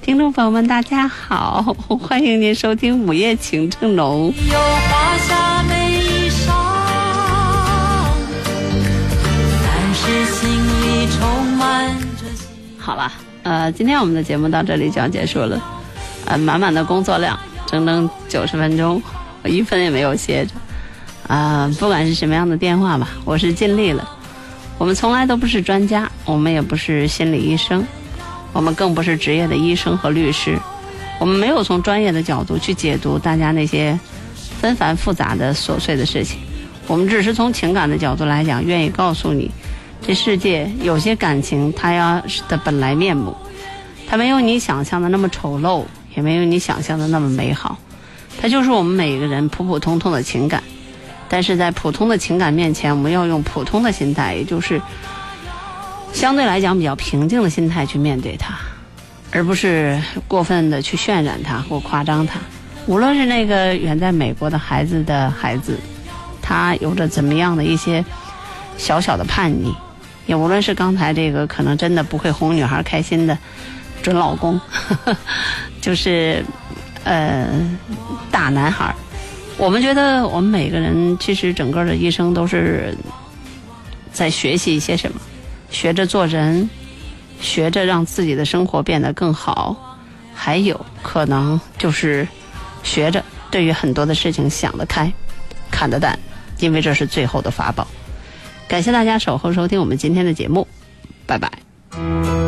听众朋友们，大家好，欢迎您收听《午夜情正浓》。有华厦美衣裳，但是心里充满着好了，呃，今天我们的节目到这里就要结束了。呃，满满的工作量，整整九十分钟，我一分也没有歇着。啊、不管是什么样的电话吧，我是尽力了。我们从来都不是专家，我们也不是心理医生，我们更不是职业的医生和律师。我们没有从专业的角度去解读大家那些纷繁复杂的琐碎的事情，我们只是从情感的角度来讲，愿意告诉你，这世界有些感情它要的本来面目，它没有你想象的那么丑陋，也没有你想象的那么美好，它就是我们每个人普普通通的情感。但是在普通的情感面前，我们要用普通的心态，也就是相对来讲比较平静的心态去面对它，而不是过分的去渲染它或夸张它。无论是那个远在美国的孩子的孩子，他有着怎么样的一些小小的叛逆，也无论是刚才这个可能真的不会哄女孩开心的准老公，就是呃大男孩。我们觉得，我们每个人其实整个的一生都是在学习一些什么，学着做人，学着让自己的生活变得更好，还有可能就是学着对于很多的事情想得开，看得淡，因为这是最后的法宝。感谢大家守候收听我们今天的节目，拜拜。